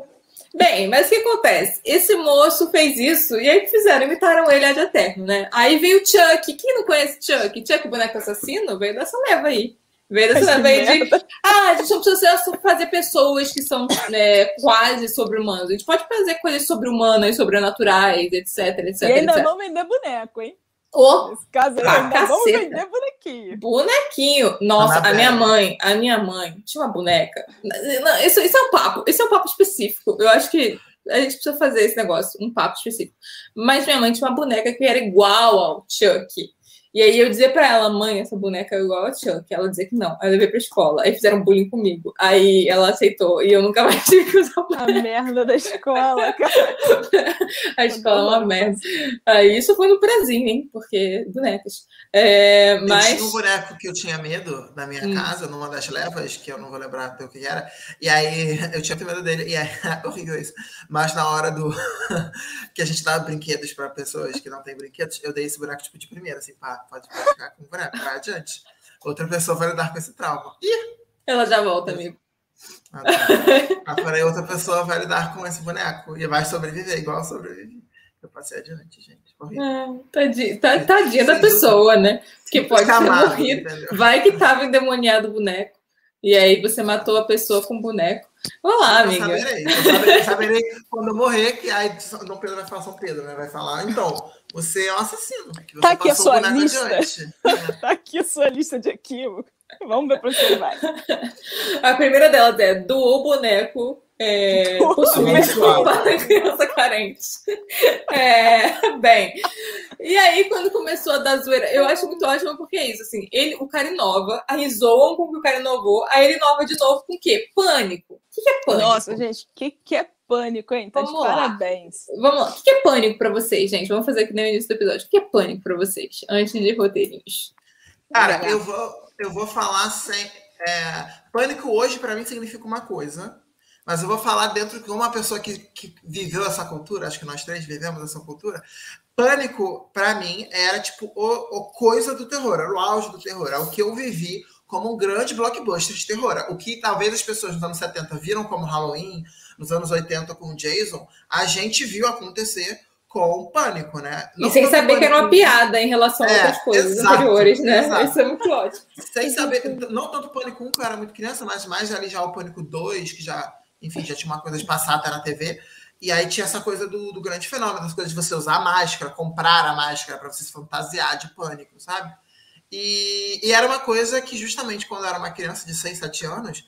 S1: Bem, mas o que acontece? Esse moço fez isso e aí fizeram? Imitaram ele ad eterno, né? Aí veio o Chuck. Quem não conhece Chuck? Chuck, boneco assassino, veio dessa leva aí. Veio dessa leva aí de. Ah, a gente não precisa fazer pessoas que são né, quase sobre-humanos. A gente pode fazer coisas sobre-humanas, sobrenaturais, etc, etc.
S2: E ainda
S1: etc.
S2: vão vender boneco, hein?
S1: Oh,
S2: Nesse caso, ah, ainda vamos vender bonequinho.
S1: Bonequinho. Nossa, a minha mãe, a minha mãe tinha uma boneca. Não, isso, isso é um papo, isso é um papo específico. Eu acho que a gente precisa fazer esse negócio, um papo específico. Mas minha mãe tinha uma boneca que era igual ao Chuck. E aí eu dizia pra ela, mãe, essa boneca é igual a Chuck. Ela dizia que não. Aí eu levei pra escola. Aí fizeram bullying comigo. Aí ela aceitou. E eu nunca mais <laughs> tive que usar a
S2: boneca. A merda da escola, <laughs> cara.
S1: a escola é uma merda. Aí isso foi no prezinho, hein? Porque bonecas. É, mas...
S3: Eu tinha um boneco que eu tinha medo na minha hum. casa, numa das levas, que eu não vou lembrar o que era. E aí eu tinha medo dele. E aí, <laughs> horrível isso. Mas na hora do que a gente dava brinquedos para pessoas que não têm brinquedos, eu dei esse boneco tipo de primeira, assim, pá pode ficar com o boneco, vai adiante. Outra pessoa vai lidar com esse trauma. Ih!
S1: Ela já volta, amigo.
S3: Ah, tá. Porém, outra pessoa vai lidar com esse boneco e vai sobreviver, igual eu sobrevivi. Eu passei adiante, gente.
S1: É, tadinha, tadinha da pessoa, né? Que pode ter morrido. Vai que tava endemoniado o boneco. E aí você matou a pessoa com o boneco. Olá, amiga.
S3: Eu saberei, eu saberei, saberei quando eu morrer, que aí Dom Pedro vai falar São Pedro, né? Vai falar, então, você é um assassino.
S2: Tá aqui a sua lista. <laughs> tá aqui a sua lista de equívocos. Vamos ver para onde vai. <laughs>
S1: A primeira delas é doou o boneco é, possuído para <laughs> criança carente. É, bem, e aí quando começou a dar zoeira, eu acho muito ótimo porque é isso, assim, ele, o cara inova, aí zoam com o que o cara inovou, aí ele inova de novo com o quê? Pânico. O que é pânico?
S2: Nossa, gente, o que, que é pânico, hein? Tá Vamos de lá. parabéns.
S1: Vamos lá. O que é pânico para vocês, gente? Vamos fazer aqui no início do episódio. O que é pânico para vocês? Antes de roteirinhos.
S3: Cara, eu vou, eu vou falar sem. É, pânico hoje, para mim, significa uma coisa. Mas eu vou falar dentro de uma pessoa que, que viveu essa cultura, acho que nós três vivemos essa cultura. Pânico, para mim, era tipo o, o, coisa do terror, era o auge do terror, é o que eu vivi como um grande blockbuster de terror. O que talvez as pessoas nos anos 70 viram como Halloween, nos anos 80 com Jason, a gente viu acontecer com Pânico, né?
S1: Não e sem saber pânico... que era uma piada em relação a é, outras coisas exato, anteriores, né? Exato. Isso é muito ótimo.
S3: Sem saber, não tanto o Pânico 1, que eu era muito criança, mas mais ali já o Pânico 2, que já, enfim, já tinha uma coisa de passata na TV. E aí tinha essa coisa do, do grande fenômeno, as coisas de você usar a máscara, comprar a máscara para você se fantasiar de pânico, sabe? E, e, era uma coisa que, justamente quando eu era uma criança de 6, 7 anos,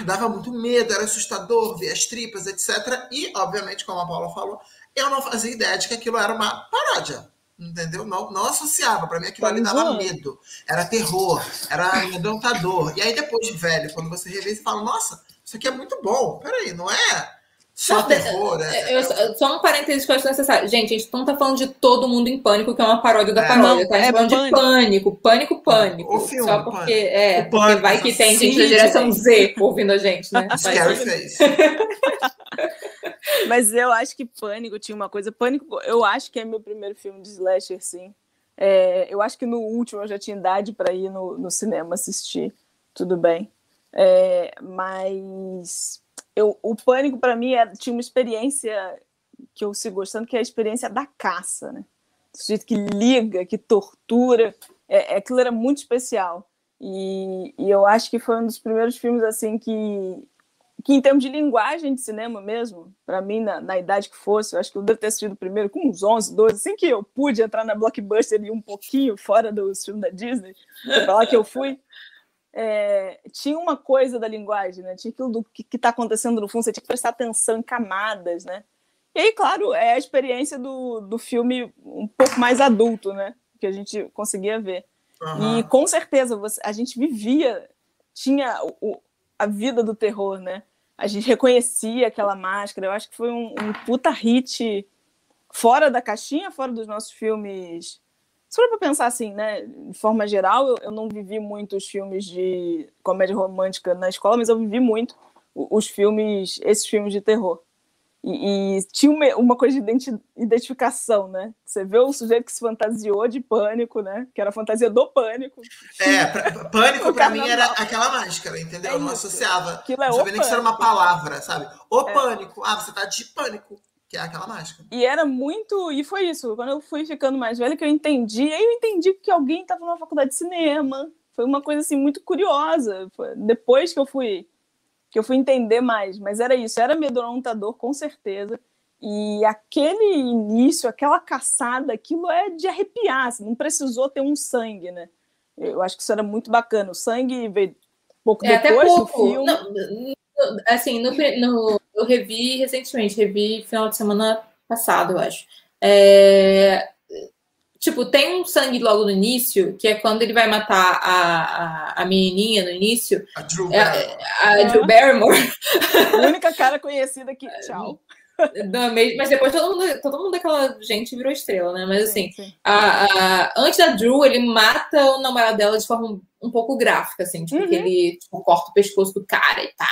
S3: dava muito medo, era assustador, ver as tripas, etc. E, obviamente, como a Paula falou, eu não fazia ideia de que aquilo era uma paródia. Entendeu? Não, não associava. Para mim, aquilo ali dava medo. Era terror, era amedrontador. E aí, depois de velho, quando você revê, você fala: Nossa, isso aqui é muito bom. Peraí, não é só terror,
S1: é, eu, Só um parênteses que eu acho necessário. Gente, a gente não tá falando de todo mundo em pânico, que é uma paródia da é, paródia, tá? A gente tá falando de pânico, pânico, pânico.
S3: O filme,
S1: só porque, é, porque pânico, vai que tem gente da geração Z ouvindo a gente, né?
S3: Scary Face. <laughs>
S2: Mas eu acho que Pânico tinha uma coisa. Pânico, eu acho que é meu primeiro filme de slasher, sim. É, eu acho que no último eu já tinha idade para ir no, no, cinema assistir. Tudo bem. É, mas eu, o Pânico, para mim, era, tinha uma experiência que eu sigo gostando, que é a experiência da caça, né? Do jeito que liga, que tortura. É, aquilo era muito especial. E, e, eu acho que foi um dos primeiros filmes assim que, que em termos de linguagem de cinema mesmo, para mim, na, na, idade que fosse, eu acho que eu devo ter assistido primeiro com uns 11, 12, assim que eu pude entrar na Blockbuster e um pouquinho fora dos filmes da Disney, para lá que eu fui, é, tinha uma coisa da linguagem, né? Tinha aquilo do que está acontecendo no fundo, você tinha que prestar atenção em camadas, né? E aí, claro, é a experiência do, do filme um pouco mais adulto, né? Que a gente conseguia ver. Uhum. E com certeza você, a gente vivia, tinha o, a vida do terror, né? A gente reconhecia aquela máscara. Eu acho que foi um, um puta hit fora da caixinha, fora dos nossos filmes. Se for para pensar assim, né? De forma geral, eu, eu não vivi muitos filmes de comédia romântica na escola, mas eu vivi muito os filmes, esses filmes de terror. E, e, tinha uma, uma, coisa de identificação, né? Você vê o sujeito que se fantasiou de pânico, né? Que era a fantasia do pânico.
S3: É, pra, pânico <laughs> para mim era aquela máscara, entendeu? É eu não associava. Aquilo é não sabia nem que isso era uma palavra, sabe? O é. pânico. Ah, você tá de pânico. Que é aquela máscara.
S2: E era muito. E foi isso. Quando eu fui ficando mais velha, que eu entendi. Aí eu entendi que alguém estava numa faculdade de cinema. Foi uma coisa assim muito curiosa. Foi depois que eu fui que eu fui entender mais, mas era isso, era amedrontador, com certeza. E aquele início, aquela caçada, aquilo é de arrepiar, assim, não precisou ter um sangue, né? Eu acho que isso era muito bacana. O sangue veio pouco é, depois até pouco. do filme.
S1: Não, assim, no, no, eu revi recentemente, revi final de semana passado, eu acho. É, Tipo, tem um sangue logo no início, que é quando ele vai matar a, a, a menininha no início.
S3: A Drew
S1: é, Barrymore. A, a Drew Barrymore.
S2: A única cara conhecida aqui. <laughs> Tchau.
S1: mas depois todo mundo, todo mundo daquela gente virou estrela, né? Mas assim, sim, sim. A, a, antes da Drew, ele mata o namorado dela de forma um pouco gráfica, assim, tipo, uhum. que ele tipo, corta o pescoço do cara e pá.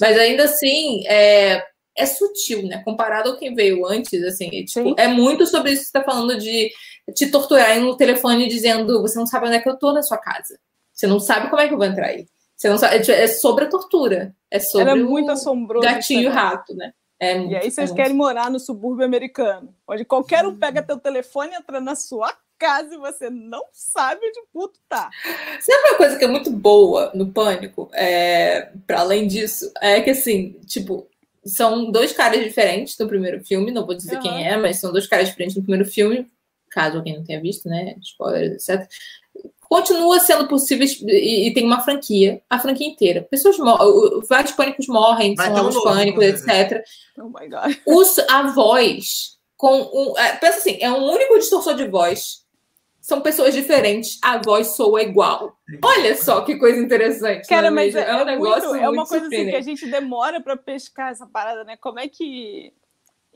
S1: Mas ainda assim, é, é sutil, né? Comparado ao quem veio antes, assim, é, tipo, é muito sobre isso que você tá falando de te torturar no telefone dizendo você não sabe onde é que eu tô na sua casa. Você não sabe como é que eu vou entrar aí. Você não sabe, é, é sobre a tortura. É sobre
S2: Era muito assombroso.
S1: Gatinho rato, né?
S2: É muito, e aí vocês é querem morar no subúrbio americano, onde qualquer um pega teu telefone, entra na sua casa e você não sabe onde o puto tá.
S1: Sabe uma coisa que é muito boa no Pânico, é, para além disso, é que assim, tipo, são dois caras diferentes no primeiro filme, não vou dizer uhum. quem é, mas são dois caras diferentes no primeiro filme, caso alguém não tenha visto, né? Spoilers, etc. Continua sendo possível e, e tem uma franquia, a franquia inteira. Pessoas vários pânicos morrem, Vai são novos pânicos, etc.
S2: Oh my God.
S1: Os, a voz com um. É, pensa assim, é um único distorção de voz são pessoas diferentes, a voz soa igual. Olha só que coisa interessante.
S2: Cara, mas é, é, um é negócio muito, é uma coisa assim que a gente demora para pescar essa parada, né? Como é que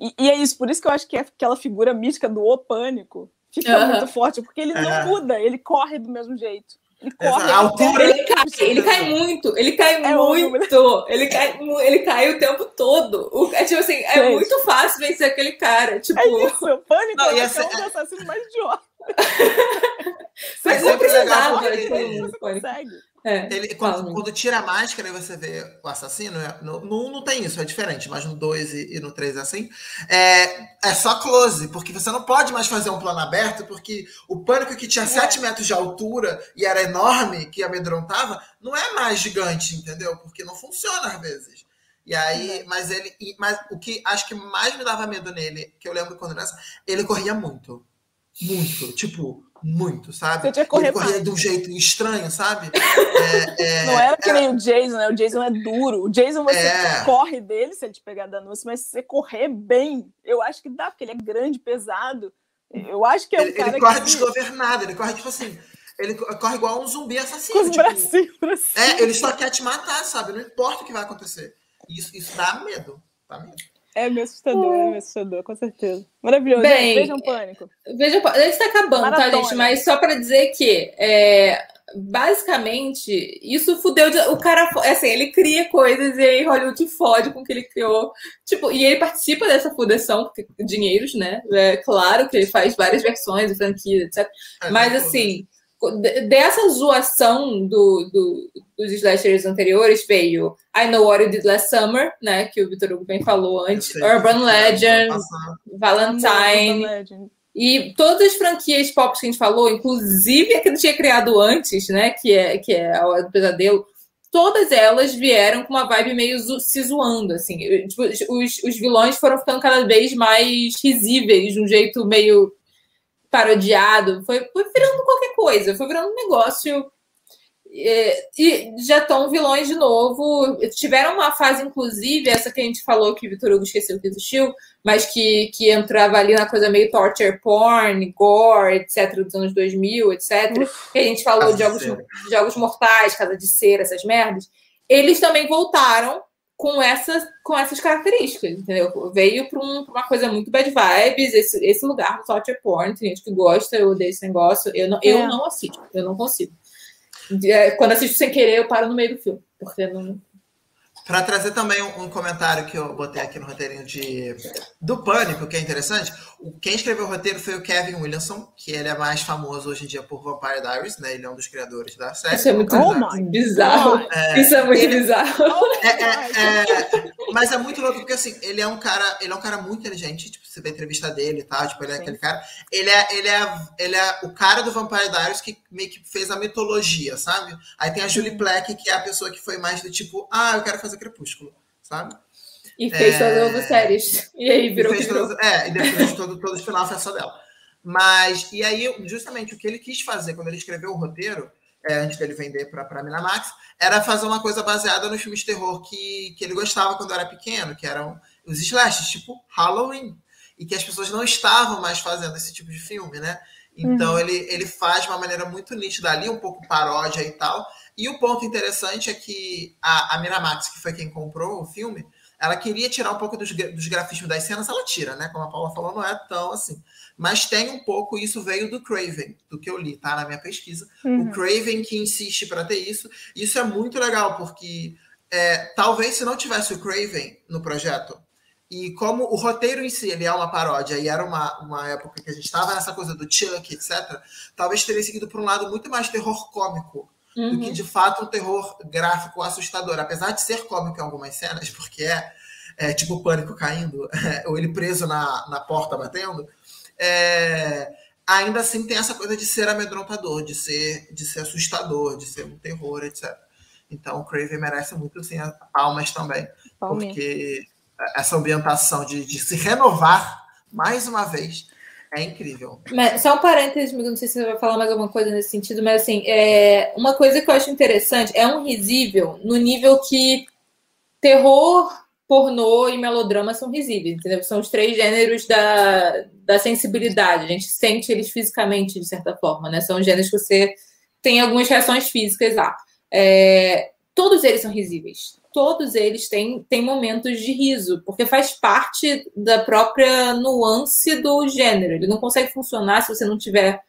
S2: e, e, é isso, por isso que eu acho que é aquela figura mística do O Pânico fica muito forte, porque ele não é. muda, ele corre do mesmo jeito. Ele corre.
S1: A altura ele cai, ele cai muito, ele cai é muito, ele cai, ele cai o tempo todo. O, é tipo assim, é Gente. muito fácil vencer aquele cara. Tipo... É
S2: isso, o pânico não, é um dos assassinos mais idiotas.
S1: Mas
S3: é
S1: precisava,
S3: tipo, consegue. É, ele, quando, quando, tira a máscara e você vê o assassino, é, no, no 1 não tem isso, é diferente, mas no 2 e, e no 3 é assim. É, é só close, porque você não pode mais fazer um plano aberto, porque o pânico que tinha é. 7 metros de altura e era enorme, que amedrontava, não é mais gigante, entendeu? Porque não funciona às vezes. E aí, mas ele. Mas o que acho que mais me dava medo nele, que eu lembro quando era ele corria muito. Muito. Tipo, muito, sabe?
S2: Você tinha que correr
S3: corria de um jeito estranho, sabe? <laughs>
S2: É, é, não era que nem o Jason, né? O Jason é duro. O Jason você é... corre dele se ele te pegar danúcio, mas se você correr bem, eu acho que dá, porque ele é grande, pesado. Eu acho que é um
S3: ele,
S2: cara
S3: ele corre que... desgovernado, ele corre tipo assim. Ele corre igual um zumbi assassino.
S2: Com os
S3: tipo,
S2: bracinhos.
S3: É, ele só quer te matar, sabe? Não importa o que vai acontecer. Isso, isso dá medo. Dá medo.
S2: É meio assustador, é meio assustador, com certeza. Maravilhoso. Bem, vejam Pânico.
S1: Veja, a gente está acabando, Maratona. tá, gente? Mas só para dizer que, é, basicamente, isso fudeu. De, o cara, assim, ele cria coisas e aí Hollywood fode com o que ele criou. Tipo, e ele participa dessa fudeção, porque dinheiros, né? É claro que ele faz várias versões, franquias, etc. É, mas, assim dessa zoação do, do, dos slashers anteriores veio I Know What You Did Last Summer, né, que o Vitor Hugo bem falou antes, Urban Legend, Valentine, e todas as franquias pop que a gente falou, inclusive a que ele tinha criado antes, né, que é, que é a Hora do Pesadelo, todas elas vieram com uma vibe meio se zoando, assim. Tipo, os, os vilões foram ficando cada vez mais risíveis, de um jeito meio parodiado. Foi, foi virando qualquer coisa, foi virando um negócio é, e já estão vilões de novo. Tiveram uma fase, inclusive, essa que a gente falou que o Vitor Hugo esqueceu que existiu, mas que, que entrava ali na coisa meio torture porn, gore, etc., dos anos 2000, etc. Uf, que a gente falou de jogos, de jogos mortais, Casa de Cera, essas merdas. Eles também voltaram com essas, com essas características, entendeu? Veio para um, uma coisa muito bad vibes, esse, esse lugar do torture porn, tem gente que gosta, eu odeio esse negócio, eu não, é. eu não assisto, eu não consigo. É, quando assisto sem querer, eu paro no meio do filme, porque não.
S3: Para trazer também um, um, comentário que eu botei aqui no roteirinho de, do Pânico, que é interessante, o, quem escreveu o roteiro foi o Kevin Williamson, que ele é mais famoso hoje em dia por Vampire Diaries, né? Ele é um dos criadores da série.
S1: Isso é muito oh bizarro. É, Isso é muito ele, bizarro. <laughs>
S3: É, é, é, mas é muito louco, porque assim, ele é um cara, ele é um cara muito inteligente, tipo, você vê a entrevista dele e tal, tipo, ele é Sim. aquele cara. Ele é, ele, é, ele é o cara do Vampire Diaries que meio que fez a mitologia, sabe? Aí tem a Julie Plec, que é a pessoa que foi mais do tipo, ah, eu quero fazer Crepúsculo, sabe?
S1: E fez é... todas as séries. E aí virou
S3: e. Todo, é, e depois todo, todo o final foi só dela. Mas, e aí, justamente o que ele quis fazer quando ele escreveu o roteiro, é, antes dele vender para a Minamax, era fazer uma coisa baseada nos filmes de terror que, que ele gostava quando era pequeno, que eram os slashes, tipo Halloween e que as pessoas não estavam mais fazendo esse tipo de filme, né? Então uhum. ele, ele faz de uma maneira muito nítida ali, um pouco paródia e tal. E o ponto interessante é que a, a Miramax, que foi quem comprou o filme, ela queria tirar um pouco dos, dos grafismos das cenas, ela tira, né? Como a Paula falou, não é tão assim. Mas tem um pouco, isso veio do Craven, do que eu li, tá? Na minha pesquisa. Uhum. O Craven que insiste para ter isso. Isso é muito legal, porque é, talvez se não tivesse o Craven no projeto, e como o roteiro em si ele é uma paródia e era uma, uma época que a gente estava nessa coisa do Chuck, etc., talvez teria seguido por um lado muito mais terror cômico uhum. do que de fato um terror gráfico assustador. Apesar de ser cômico em algumas cenas, porque é, é tipo o pânico caindo, é, <laughs> ou ele preso na, na porta batendo, é, ainda assim tem essa coisa de ser amedrontador, de ser, de ser assustador, de ser um terror, etc. Então o Craven merece muito assim, palmas também. Palme. Porque essa ambientação de, de, se renovar mais uma vez é incrível.
S1: Mas, só um parênteses, não sei se você vai falar mais alguma coisa nesse sentido, mas assim, é, uma coisa que eu acho interessante é um risível no nível que terror, pornô e melodrama são risíveis, entendeu? São os três gêneros da, da sensibilidade. A gente sente eles fisicamente, de certa forma, né? São gêneros que você tem algumas reações físicas lá. É, todos eles são risíveis todos eles têm, têm momentos de riso, porque faz parte da própria nuance do gênero. Ele não consegue funcionar se você não tiver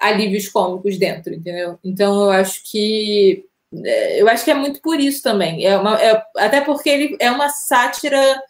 S1: alívios cômicos dentro, entendeu? Então eu acho que é, eu acho que é muito por isso também. É uma, é, até porque ele é uma sátira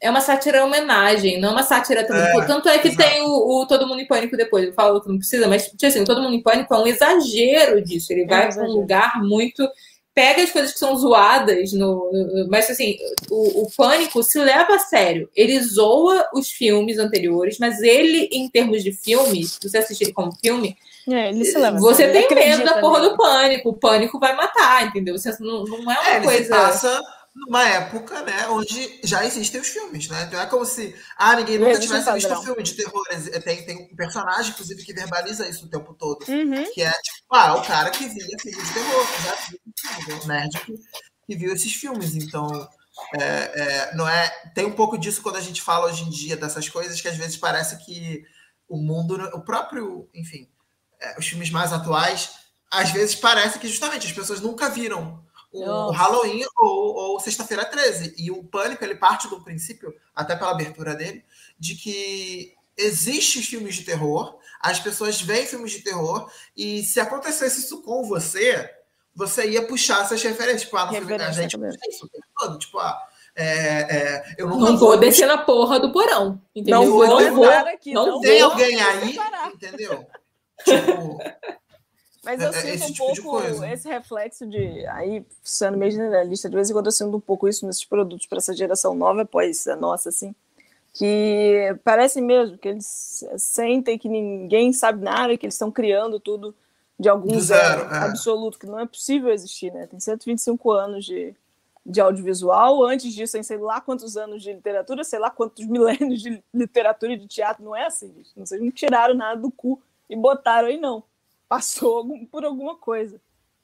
S1: é uma sátira homenagem, não uma sátira tanto é, tanto é que exato. tem o, o, Todo Mundo em Pânico depois, eu falo que não precisa, mas tipo assim, o Todo Mundo em Pânico é um exagero disso, ele é vai para um lugar muito pega as coisas que são zoadas, no, no mas assim, o, o, Pânico se leva a sério. Ele zoa os filmes anteriores, mas ele, em termos de filme, se você assistir como filme,
S2: é,
S1: você tem medo da porra do pânico. O pânico vai matar, entendeu? Você não, não é uma é, coisa.
S3: Passa numa época, né, onde já existem os filmes, né? Então é como se ah, ninguém nunca tivesse visto um filme de terror. Tem, tem um personagem, inclusive, que verbaliza isso o tempo todo. Uhum. Que é tipo, ah, o cara que via filme de terror, já viu um nerd que, que, viu esses filmes. Então, é, é, não é. Tem um pouco disso quando a gente fala hoje em dia dessas coisas, que às vezes parece que o mundo, o próprio, enfim, é, os filmes mais atuais, às vezes parece que justamente as pessoas nunca viram o Halloween ou, ou Sexta-feira 13. E o Pânico, ele parte do princípio, até pela abertura dele, de que existem filmes de terror, as pessoas veem filmes de terror, e se acontecesse isso com você, você ia puxar essas referências. Tipo, ah, no filme da gente, isso o tempo todo. Tipo, ah, é, é, eu
S1: não, não vou descer na porra do porão. Entendeu?
S3: Não vou, não vou. Aqui, não, não tem vou alguém aí, entendeu? Tipo,
S2: mas eu é, é sinto um tipo pouco esse reflexo de. Aí, sendo meio generalista, de vez em quando eu sinto um pouco isso nesses produtos para essa geração nova, pois a nossa, assim. Que parece mesmo que eles sentem que ninguém sabe nada, que eles estão criando tudo de algum zero, zero é. absoluto, que não é possível existir, né? Tem 125 anos de, de audiovisual, antes disso tem sei lá quantos anos de literatura, sei lá quantos <laughs> milênios de literatura e de teatro, não é assim, gente. Vocês não tiraram nada do cu e botaram aí, não. Passou por alguma coisa.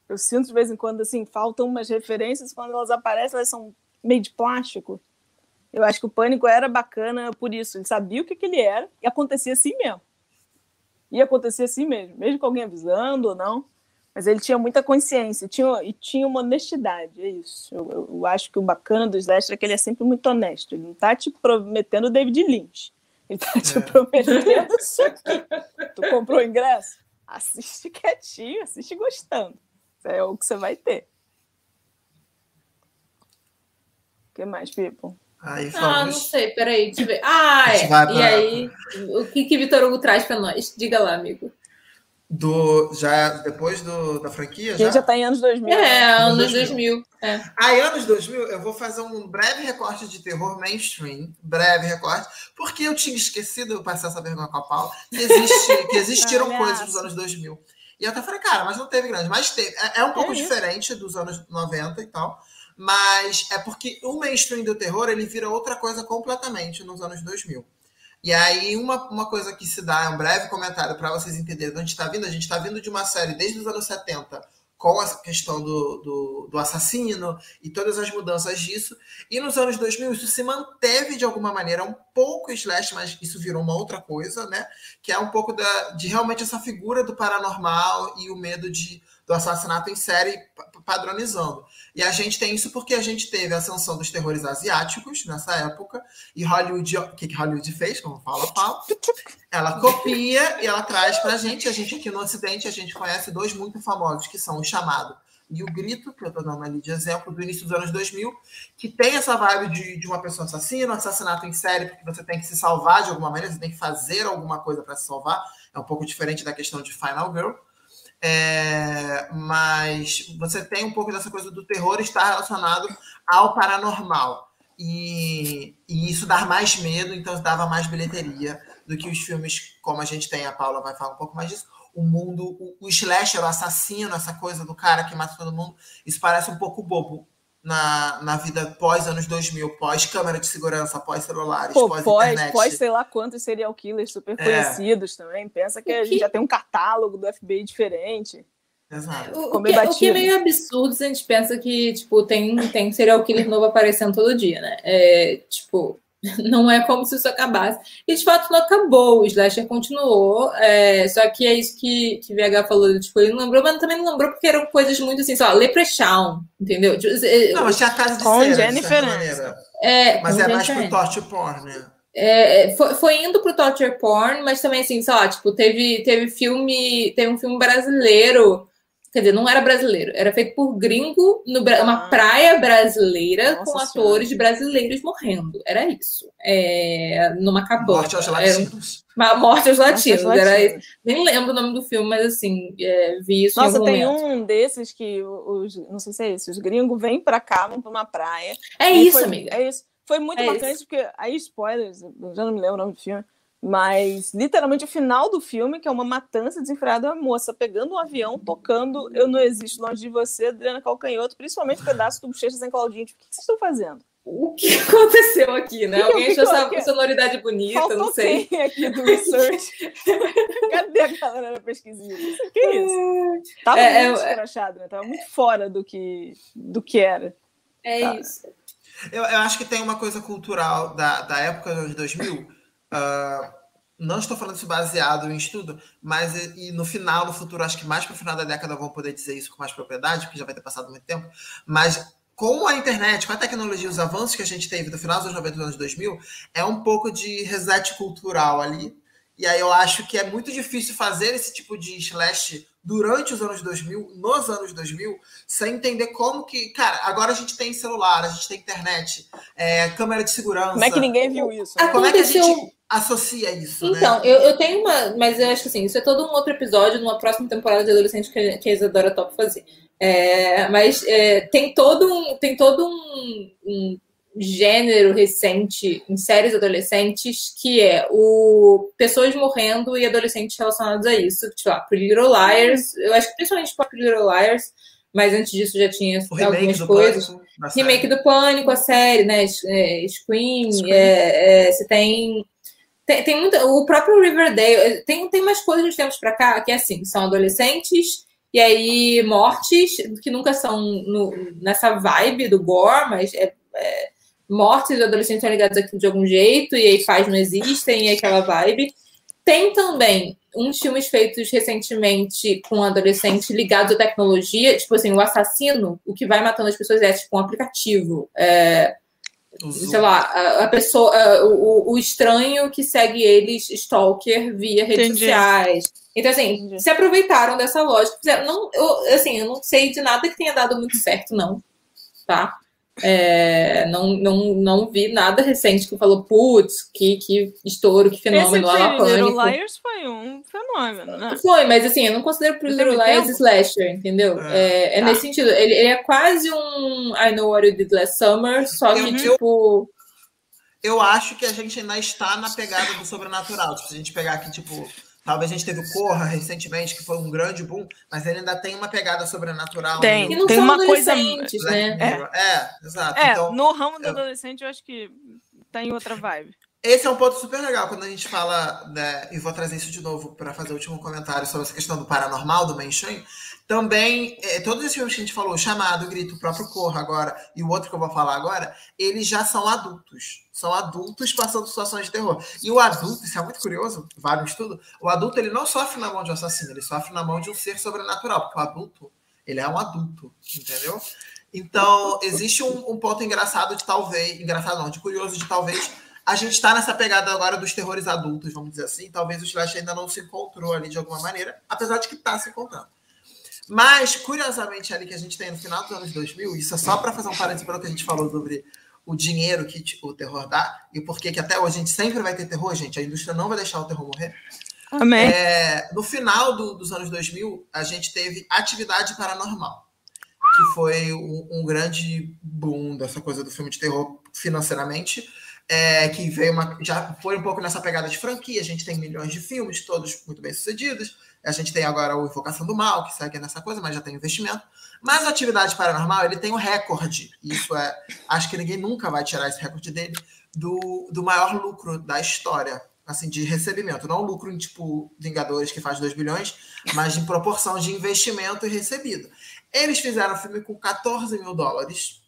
S2: Eu sinto de vez em quando, assim, faltam umas referências, quando elas aparecem, elas são meio de plástico. Eu acho que o Pânico era bacana por isso. Ele sabia o que, que ele era e acontecia assim mesmo. Ia acontecer assim mesmo, mesmo com alguém avisando ou não. Mas ele tinha muita consciência tinha, e tinha uma honestidade, é isso. Eu, eu, eu acho que o bacana do Slash é que ele é sempre muito honesto. Ele não tá te prometendo David Lynch. Ele tá te é. prometendo isso aqui. Tu comprou o ingresso? Assiste <laughs> quietinho, assiste gostando. Isso é o que você vai ter. O que mais, Pipo?
S1: Aí, ah, não sei, peraí, deixa eu ver. Ah, é. Pra... E aí, o que que Vitor Hugo traz para nós? Diga lá, amigo.
S3: Do, já depois do, da franquia?
S2: Já? já tá em anos 2000.
S1: É, né? anos 2000. 2000. É.
S3: Aí, anos 2000, eu vou fazer um breve recorte de terror mainstream, breve recorte, porque eu tinha esquecido, eu passei essa vergonha com a Paula, que, existe, que existiram <laughs> coisas dos anos 2000. E eu até falei, cara, mas não teve grande. Mas teve. É, é um pouco é diferente dos anos 90 e tal. Mas é porque o mainstream do terror ele vira outra coisa completamente nos anos 2000. E aí, uma, uma coisa que se dá, é um breve comentário para vocês entenderem de onde está vindo. A gente está vindo de uma série desde os anos 70 com a questão do, do, do, assassino e todas as mudanças disso. E nos anos 2000 isso se manteve de alguma maneira um pouco slash, mas isso virou uma outra coisa, né? Que é um pouco da, de realmente essa figura do paranormal e o medo de, do assassinato em série padronizando. E a gente tem isso porque a gente teve a ascensão dos terrores asiáticos nessa época, e Hollywood, o que, que Hollywood fez, como fala Paulo? Ela copia e ela traz pra gente, a gente aqui no Ocidente, a gente conhece dois muito famosos, que são o chamado e o Grito, que eu estou dando ali de exemplo, do início dos anos 2000, que tem essa vibe de, de uma pessoa assassina, um assassinato em série, porque você tem que se salvar de alguma maneira, você tem que fazer alguma coisa para se salvar. É um pouco diferente da questão de Final Girl. É, mas você tem um pouco dessa coisa do terror estar relacionado ao paranormal. E, e isso dá mais medo, então dava mais bilheteria do que os filmes como a gente tem. A Paula vai falar um pouco mais disso. O mundo, o, o slasher, o assassino, essa coisa do cara que mata todo mundo, isso parece um pouco bobo na, na vida pós anos 2000, pós câmera de segurança, pós celulares, Pô, pós, pós internet.
S2: Pós sei lá quantos serial killers super é. conhecidos também. Pensa que a gente já tem um catálogo do FBI diferente.
S1: Exato. O, o, que, o, que, é meio absurdo se a gente pensa que, tipo, tem, tem serial killer novo aparecendo todo dia, né? É, tipo, <laughs> Não é como se isso acabasse. E de fato não acabou, o slasher continuou. É, só que é isso que, que VH falou, tipo, ele não lembrou, mas também não lembrou porque eram coisas muito assim, só Leprechaun, entendeu? Tipo,
S3: não, mas tinha a casa de com Jennifer é, Mas é mais pro torture porn, né?
S1: É, é, foi, foi indo pro torture porn, mas também assim, sei lá, tipo, teve, teve filme, teve um filme brasileiro Quer dizer, não era brasileiro, era feito por gringo, no, uma ah. praia brasileira com senhora. atores brasileiros morrendo. Era isso. É, numa cabana.
S3: Morte aos latinos.
S1: Uma morte aos latinos. Morte aos latinos. Era, nem lembro o nome do filme, mas assim, é, vi isso.
S2: Nossa, tem
S1: momento.
S2: um desses que os, não sei se é esse, os gringos vêm pra cá, vão pra uma praia.
S1: É isso, foi, amiga.
S2: É isso. Foi muito é marcante, isso. porque aí, spoilers, já não me lembro o nome do filme mas, literalmente, o final do filme, que é uma matança desenfreada, a moça pegando um avião, tocando Eu Não Existo Longe de Você, Adriana Calcanhoto, principalmente o pedaço do Bochecha sem Claudinho. Tipo, o que vocês estão fazendo?
S1: O que <laughs> aconteceu aqui, né? <laughs> Alguém achou essa aqui? sonoridade bonita, Faltou não sei.
S2: Quem aqui do research? <laughs> Cadê a galera da pesquisinha? O que é isso? Tava é, muito é, escrachado, né? Tava muito fora do que, do que era.
S1: É tá. isso.
S3: Eu, eu acho que tem uma coisa cultural da, da época dos 2000 Uh, não estou falando isso baseado em estudo, mas e no final, no futuro, acho que mais para o final da década vão poder dizer isso com mais propriedade, porque já vai ter passado muito tempo. Mas com a internet, com a tecnologia, os avanços que a gente teve do final dos anos 90 e anos 2000, é um pouco de reset cultural ali. E aí eu acho que é muito difícil fazer esse tipo de slash durante os anos 2000, nos anos 2000, sem entender como que. Cara, agora a gente tem celular, a gente tem internet, é, câmera de segurança.
S2: Como é que ninguém viu isso?
S3: Né? Como é que a gente associa isso?
S1: Então,
S3: né?
S1: eu, eu tenho uma. Mas eu acho que assim, isso é todo um outro episódio numa próxima temporada de adolescente que, que a Isadora top fazer. É, mas é, tem todo um. Tem todo um, um gênero recente em séries adolescentes, que é o pessoas morrendo e adolescentes relacionados a isso. Tipo, lá, Pretty Little Liars, eu acho que principalmente Pretty Little Liars, mas antes disso já tinha algumas coisas. Pânico, remake do Pânico, a série, né? É, Scream, Scream. É, é, você tem tem, tem o próprio Riverdale, tem, tem umas coisas de tempos para cá que, assim, são adolescentes e aí mortes, que nunca são no, nessa vibe do gore, mas é, é, mortes de adolescentes ligados aqui de algum jeito, e aí faz não existem, e aquela vibe. Tem também uns filmes feitos recentemente com adolescentes ligados à tecnologia, tipo assim, o assassino, o que vai matando as pessoas é tipo um aplicativo. É, sei lá, a, a pessoa, a, o, o, estranho que segue eles, stalker, via redes Entendi. sociais. Então, assim, Entendi. se aproveitaram dessa lógica. Não, eu, assim, eu não sei de nada que tenha dado muito certo, não. Tá? É, não, não, não vi nada recente que falou, putz, que, que estouro, que fenômeno
S2: lá na Little Liars foi um fenômeno, né?
S1: Foi, mas assim, eu não considero Pretty Little Liars slasher, entendeu? É, é, é tá. nesse sentido. Ele, ele, é quase um I Know What You Did Last Summer, só que, eu, tipo...
S3: Eu acho que a gente ainda está na pegada do sobrenatural. Tipo, se a gente pegar aqui, tipo Talvez a gente teve o Corra recentemente, que foi um grande boom, mas ele ainda tem uma pegada sobrenatural.
S2: Tem,
S3: no...
S2: tem uma coisa.
S3: Né? É. é, exato.
S2: É, então, no ramo do eu... adolescente, eu acho que tá em outra vibe.
S3: Esse é um ponto super legal quando a gente fala, né, e vou trazer isso de novo para fazer o último comentário sobre essa questão do paranormal, do mainstream. Também, é, todos esses filmes que a gente falou, Chamado, Grito, o próprio Corra agora, e o outro que eu vou falar agora, eles já são adultos. São adultos passando situações de terror. E o adulto, isso é muito curioso, vale um estudo, o adulto ele não sofre na mão de um assassino, ele sofre na mão de um ser sobrenatural, porque o adulto, ele é um adulto, entendeu? Então, existe um, um ponto engraçado de talvez, engraçado não, de curioso de talvez a gente está nessa pegada agora dos terrores adultos, vamos dizer assim. Talvez o Slash ainda não se encontrou ali de alguma maneira, apesar de que está se encontrando. Mas, curiosamente, ali que a gente tem no final dos anos 2000, isso é só para fazer um parênteses para o que a gente falou sobre o dinheiro que o terror dá e por que até hoje a gente sempre vai ter terror, gente. A indústria não vai deixar o terror morrer.
S2: Amém.
S3: É, no final do, dos anos 2000, a gente teve atividade paranormal, que foi um, um grande boom dessa coisa do filme de terror financeiramente é, que veio uma, já foi um pouco nessa pegada de franquia. A gente tem milhões de filmes, todos muito bem sucedidos. A gente tem agora o Invocação do Mal, que segue nessa coisa, mas já tem investimento. Mas a atividade paranormal, ele tem um recorde. Isso é. Acho que ninguém nunca vai tirar esse recorde dele do, do maior lucro da história. Assim, de recebimento. Não lucro em tipo Vingadores, que faz 2 bilhões, mas em proporção de investimento e recebido. Eles fizeram o filme com 14 mil dólares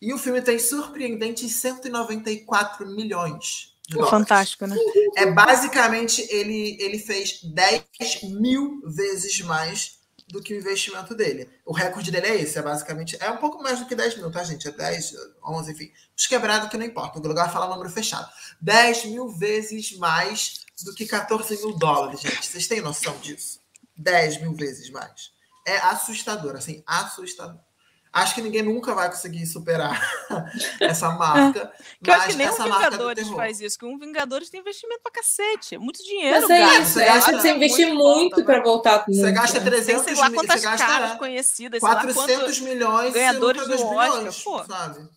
S3: e o filme tem surpreendentes 194 milhões dólares.
S2: Fantástico, né?
S3: É basicamente ele, ele fez 10 mil vezes mais do que o investimento dele. O recorde dele é esse, é basicamente. É um pouco mais do que 10 mil, tá, gente? É 10, 11, enfim. Os quebrados que não importa, o lugar fala número fechado. 10 mil vezes mais do que 14 mil dólares, gente. Vocês têm noção disso? 10 mil vezes mais. É assustador, assim, assustador. Acho que ninguém nunca vai conseguir superar <laughs> essa marca.
S2: que eu acho que nem um Vingadores faz isso, que um Vingadores tem investimento pra cacete. É muito dinheiro.
S1: Mas é isso, é, acho que você investir muito, para voltar
S3: com Você gasta 300
S2: sei lá quantas você gasta, caras conhecidas,
S3: 400 milhões
S2: ganhadores do Oscar,
S3: milhões,
S2: pô.
S3: Sabe?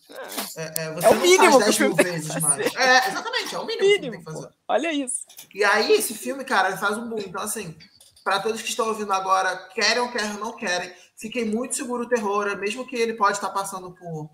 S3: É, é,
S2: é o mínimo
S3: faz 10 mil vezes mais. É, exatamente, é o mínimo, mínimo que tem que fazer.
S2: Olha isso.
S3: E aí, esse filme, cara, ele faz um boom. Então, assim, para todos que estão ouvindo agora, querem ou querem, não querem, fiquei muito seguro o terror, mesmo que ele pode estar passando por.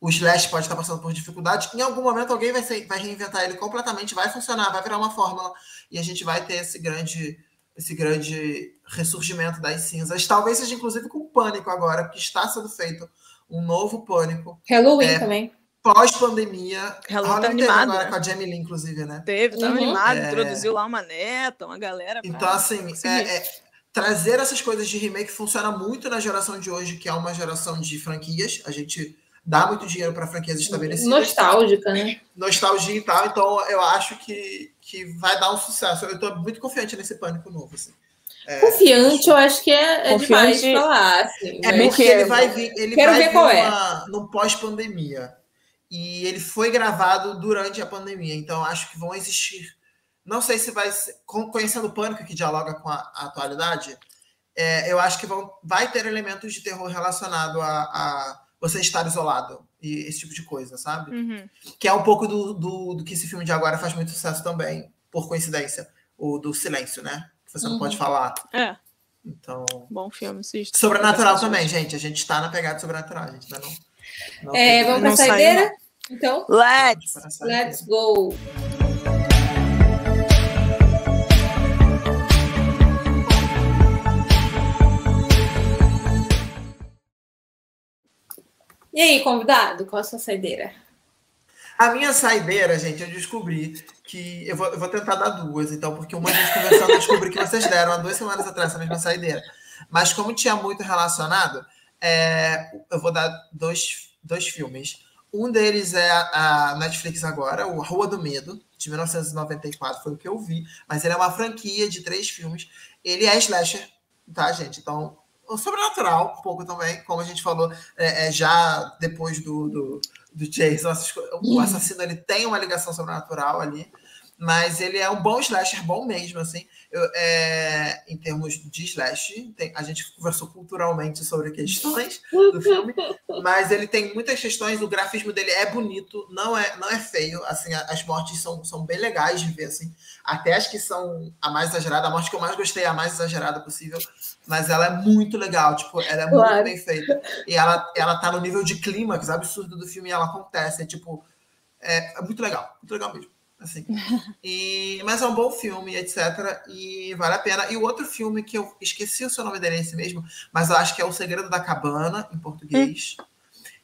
S3: O Slash pode estar passando por dificuldade. Em algum momento alguém vai, ser, vai reinventar ele completamente, vai funcionar, vai virar uma fórmula e a gente vai ter esse grande, esse grande ressurgimento das cinzas. Talvez seja inclusive com o pânico agora, que está sendo feito um novo pânico.
S1: Halloween é, também.
S3: Pós-pandemia.
S2: Halloween tá animado.
S3: Agora né? com a Jamie Lee, inclusive, né?
S2: Teve, tava uhum. animado, é... introduziu lá uma neta, uma galera.
S3: Então, assim, é, é trazer essas coisas de remake funciona muito na geração de hoje, que é uma geração de franquias. A gente dá muito dinheiro para franquias estabelecidas.
S1: Nostálgica, né?
S3: Nostalgia e tal. Então, eu acho que, que vai dar um sucesso. Eu estou muito confiante nesse pânico novo. Assim.
S1: É, confiante, eu acho que é, é demais falar. Assim,
S3: é porque ele vai vir, ele Quero vai ver vir qual é. uma, no pós-pandemia. E ele foi gravado durante a pandemia. Então, acho que vão existir não sei se vai ser, conhecendo o pânico que dialoga com a, a atualidade, é, eu acho que vão, vai ter elementos de terror relacionado a, a, você estar isolado. e esse tipo de coisa, sabe?
S2: Uhum.
S3: Que é um pouco do, do, do que esse filme de agora faz muito sucesso também, por coincidência. O do silêncio, né? Que você não
S1: Uhum.
S3: pode falar.
S2: É,
S3: Então.
S2: bom filme, assista.
S3: Sobrenatural também, gente. A gente tá na pegada de sobrenatural. A gente ainda não. não
S1: É, vamos pra
S2: Não
S1: saideira? Então,
S2: Let's!
S1: Let's go. E aí, convidado, qual a sua saideira?
S3: A minha saideira, gente, eu descobri que. Eu vou, eu vou tentar dar duas, então, porque uma vez conversando, eu descobri que vocês deram há duas semanas atrás essa mesma saideira. Mas como tinha muito relacionado, é, eu vou dar dois, dois filmes. Um deles é a Netflix agora, o Rua do Medo, de 1994, foi o que eu vi. Mas ele é uma franquia de três filmes. Ele é slasher, tá, gente? Então, o sobrenatural, um pouco também, como a gente falou, é, é já depois do, do, do Jason, o assassino ele tem uma ligação sobrenatural ali, mas ele é um bom slasher, bom mesmo, assim, Eu, é, em termos de slash, tem- a gente conversou culturalmente sobre questões do filme, <laughs> mas ele tem muitas questões, o grafismo dele é bonito, não é, não é feio, assim, as mortes são, são bem legais de ver, assim, até as que são a mais exagerada, a morte que eu mais gostei é a mais exagerada possível, mas ela é muito legal, tipo, ela é muito
S1: Claro.
S3: bem feita. E ela, ela tá no nível de clímax absurdo do filme e ela acontece. É tipo. É, é muito legal, muito legal mesmo. Assim. E, mas é um bom filme, etc. E vale a pena. E o outro filme que eu esqueci o seu nome dele é esse mesmo, mas eu acho que é O Segredo da Cabana, em português.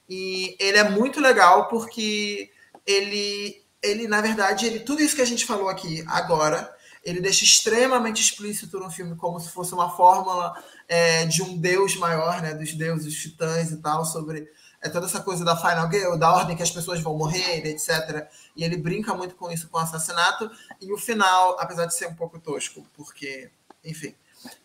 S3: E ele é muito legal porque ele, ele na verdade, ele, tudo isso que a gente falou aqui agora, ele deixa extremamente explícito no filme, como se fosse uma fórmula é, de um deus maior, né, dos deuses titãs e tal, sobre é, toda essa coisa da Final Girl, da ordem que as pessoas vão morrer, etc. E ele brinca muito com isso, com o assassinato. E o final, apesar de ser um pouco tosco, porque, enfim,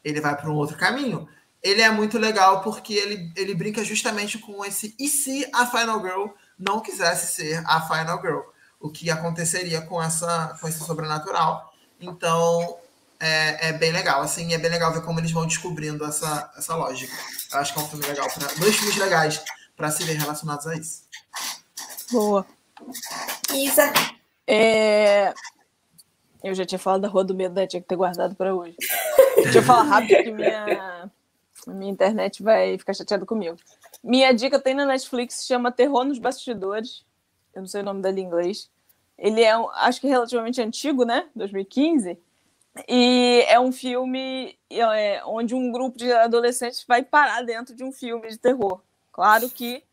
S3: ele vai para um outro caminho, ele é muito legal porque ele, ele brinca justamente com esse e se a Final Girl não quisesse ser a Final Girl? O que aconteceria com, essa, com esse sobrenatural? Então, é, é bem legal, assim, é bem legal ver como eles vão descobrindo essa, essa lógica. Eu acho que é um filme legal, pra, dois filmes legais para se ver relacionados a isso.
S2: Boa.
S1: Isa.
S2: É, Eu já tinha falado da Rua do Medo, né? Tinha que ter guardado para hoje. <laughs> Deixa eu falar rápido que minha, minha internet vai ficar chateada comigo. Minha dica tem na Netflix, chama Terror nos Bastidores. Eu não sei o nome dele em inglês. Ele é, um- acho que relativamente antigo, né? 2015. E é um filme é, onde um grupo de adolescentes vai parar dentro de um filme de terror. Claro que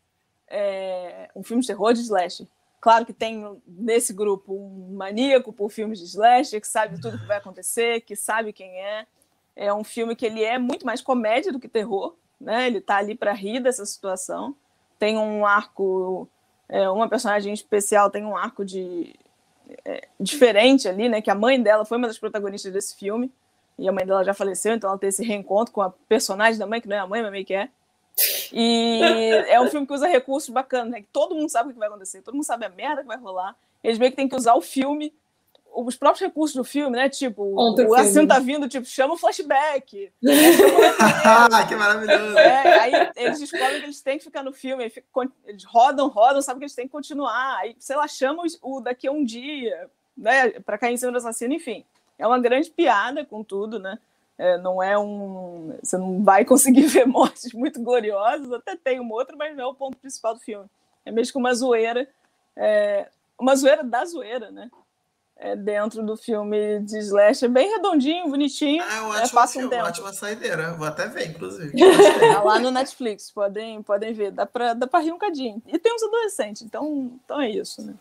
S2: é um filme de terror de slasher. Claro que tem nesse grupo um maníaco por filmes de slasher, que sabe tudo que vai acontecer, que sabe quem é. É um filme que ele é muito mais comédia do que terror, né? Ele tá ali para rir dessa situação. Tem um arco, é, uma personagem especial tem um arco de é, diferente ali, né? Que a mãe dela foi uma das protagonistas desse filme e a mãe dela já faleceu, então ela tem esse reencontro com a personagem da mãe que não é a mãe, mas meio que é. E é um filme que usa recursos bacanas, né? Que todo mundo sabe o que vai acontecer, todo mundo sabe a merda que vai rolar. Eles meio que tem que usar o filme, os próprios recursos do filme, né? Tipo,
S1: o
S2: o assassino
S1: filme.
S2: tá vindo, tipo, chama o flashback. <laughs>
S3: Ah, que maravilhoso!
S2: É, aí eles descobrem que eles têm que ficar no filme, eles rodam, rodam, sabem que eles têm que continuar. Aí, sei lá, chama o daqui a um dia, né? Pra cair em cima do assassino, enfim. É uma grande piada com tudo, né? É, não é um. Você não vai conseguir <laughs> ver mortes muito gloriosas, até tem uma outra, mas não é o ponto principal do filme. É mesmo que uma zoeira, é, uma zoeira da zoeira, né? É, dentro do filme de Slash, é bem redondinho, bonitinho.
S3: Ah, é um
S2: é,
S3: ótimo
S2: passa um
S3: filme,
S2: tempo.
S3: ótima saideira. Vou até ver, inclusive. <laughs>
S2: Tá lá no Netflix, podem, podem ver. Dá pra, dá pra rir um cadinho. E tem uns adolescentes, então, então é isso, né?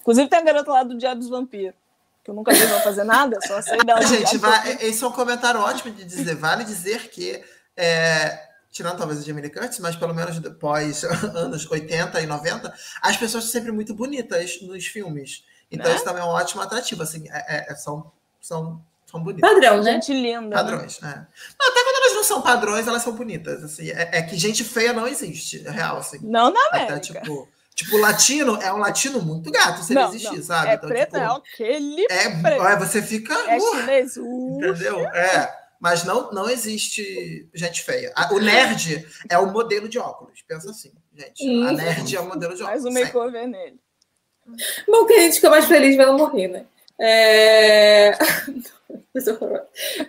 S2: Inclusive tem a garota lá do Diário dos Vampiros, que eu nunca vi ela fazer nada, só sei dela. <laughs>
S3: Gente, vai, esse é um comentário ótimo de dizer. Vale dizer que, é, tirando talvez o Jamie Curtis, mas pelo menos depois, <laughs> anos 80 e 90, as pessoas são sempre muito bonitas nos filmes. Então
S2: Né?
S3: isso também é um ótimo atrativo, assim, é- é- são, são, são bonitas.
S1: Padrão, né?
S2: Gente linda. né?
S3: Padrões, é. Não, até quando elas não são padrões, elas são bonitas. Assim, é, é que gente feia não existe, é real, assim.
S2: Não na
S3: Até,
S2: América.
S3: tipo, tipo, latino é um latino muito gato se
S2: não,
S3: ele existir,
S2: não.
S3: sabe?
S2: É
S3: Então,
S2: preto,
S3: tipo,
S2: é aquele
S3: é,
S2: preto.
S3: olha, você fica.
S2: É
S3: uh,
S2: chinês.
S3: Entendeu? É. Mas não, não existe gente feia. O nerd é o modelo de óculos. Pensa assim, gente. A nerd é o modelo de óculos.
S2: Faz o makeover nele.
S1: Bom, que a gente fica mais feliz vendo morrer, né? É...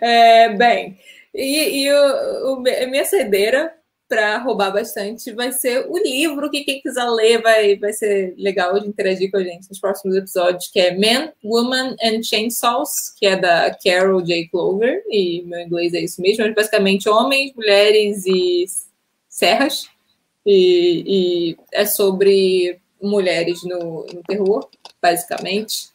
S1: <laughs> é, bem, e, e o, o, a minha cedeira para roubar bastante vai ser o livro que quem quiser ler vai, vai ser legal de interagir com a gente nos próximos episódios, que é Man, Woman and Chainsaws, que é da Carol J. Clover, e meu inglês é isso mesmo, mas basicamente homens, mulheres e serras, e, e é sobre mulheres no, no terror, basicamente.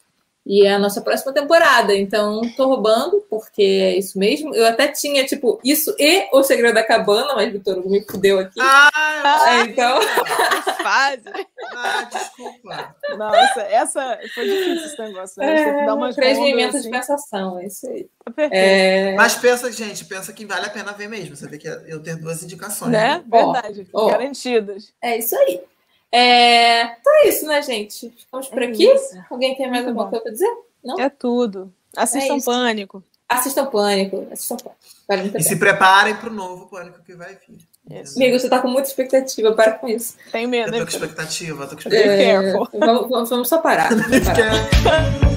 S1: E é a nossa próxima temporada. Então, tô roubando, porque é isso mesmo. Eu até tinha, tipo, isso e O Segredo da Cabana, mas Vitor Hugo me fudeu aqui.
S3: Ah,
S1: é, então. <laughs>
S2: Fase.
S3: Ah, desculpa.
S2: Nossa, essa foi difícil esse negócio, né? É, tem que dar umas
S1: Três movimentos assim. de pensação, é isso aí.
S2: Tá é...
S3: Mas pensa, gente, pensa que vale a pena ver mesmo. Você vê que eu tenho duas indicações.
S2: Né? né? Verdade. Oh, Garantidas.
S1: É isso aí. É... Então é isso, né, gente? Ficamos por é aqui. Isso. Alguém tem mais Muito alguma bom. coisa para dizer? Não?
S2: É tudo. Assistam é Pânico.
S1: Assistam Pânico. Assistam Pânico. Vale
S3: e se preparem para o novo Pânico que vai vir.
S1: Isso. Amigo, você está com muita expectativa. Para com isso.
S2: Tenho medo.
S3: Eu tô com expectativa. Tô com expectativa.
S1: É... vamos, vamos, só parar. <laughs> Vamos parar.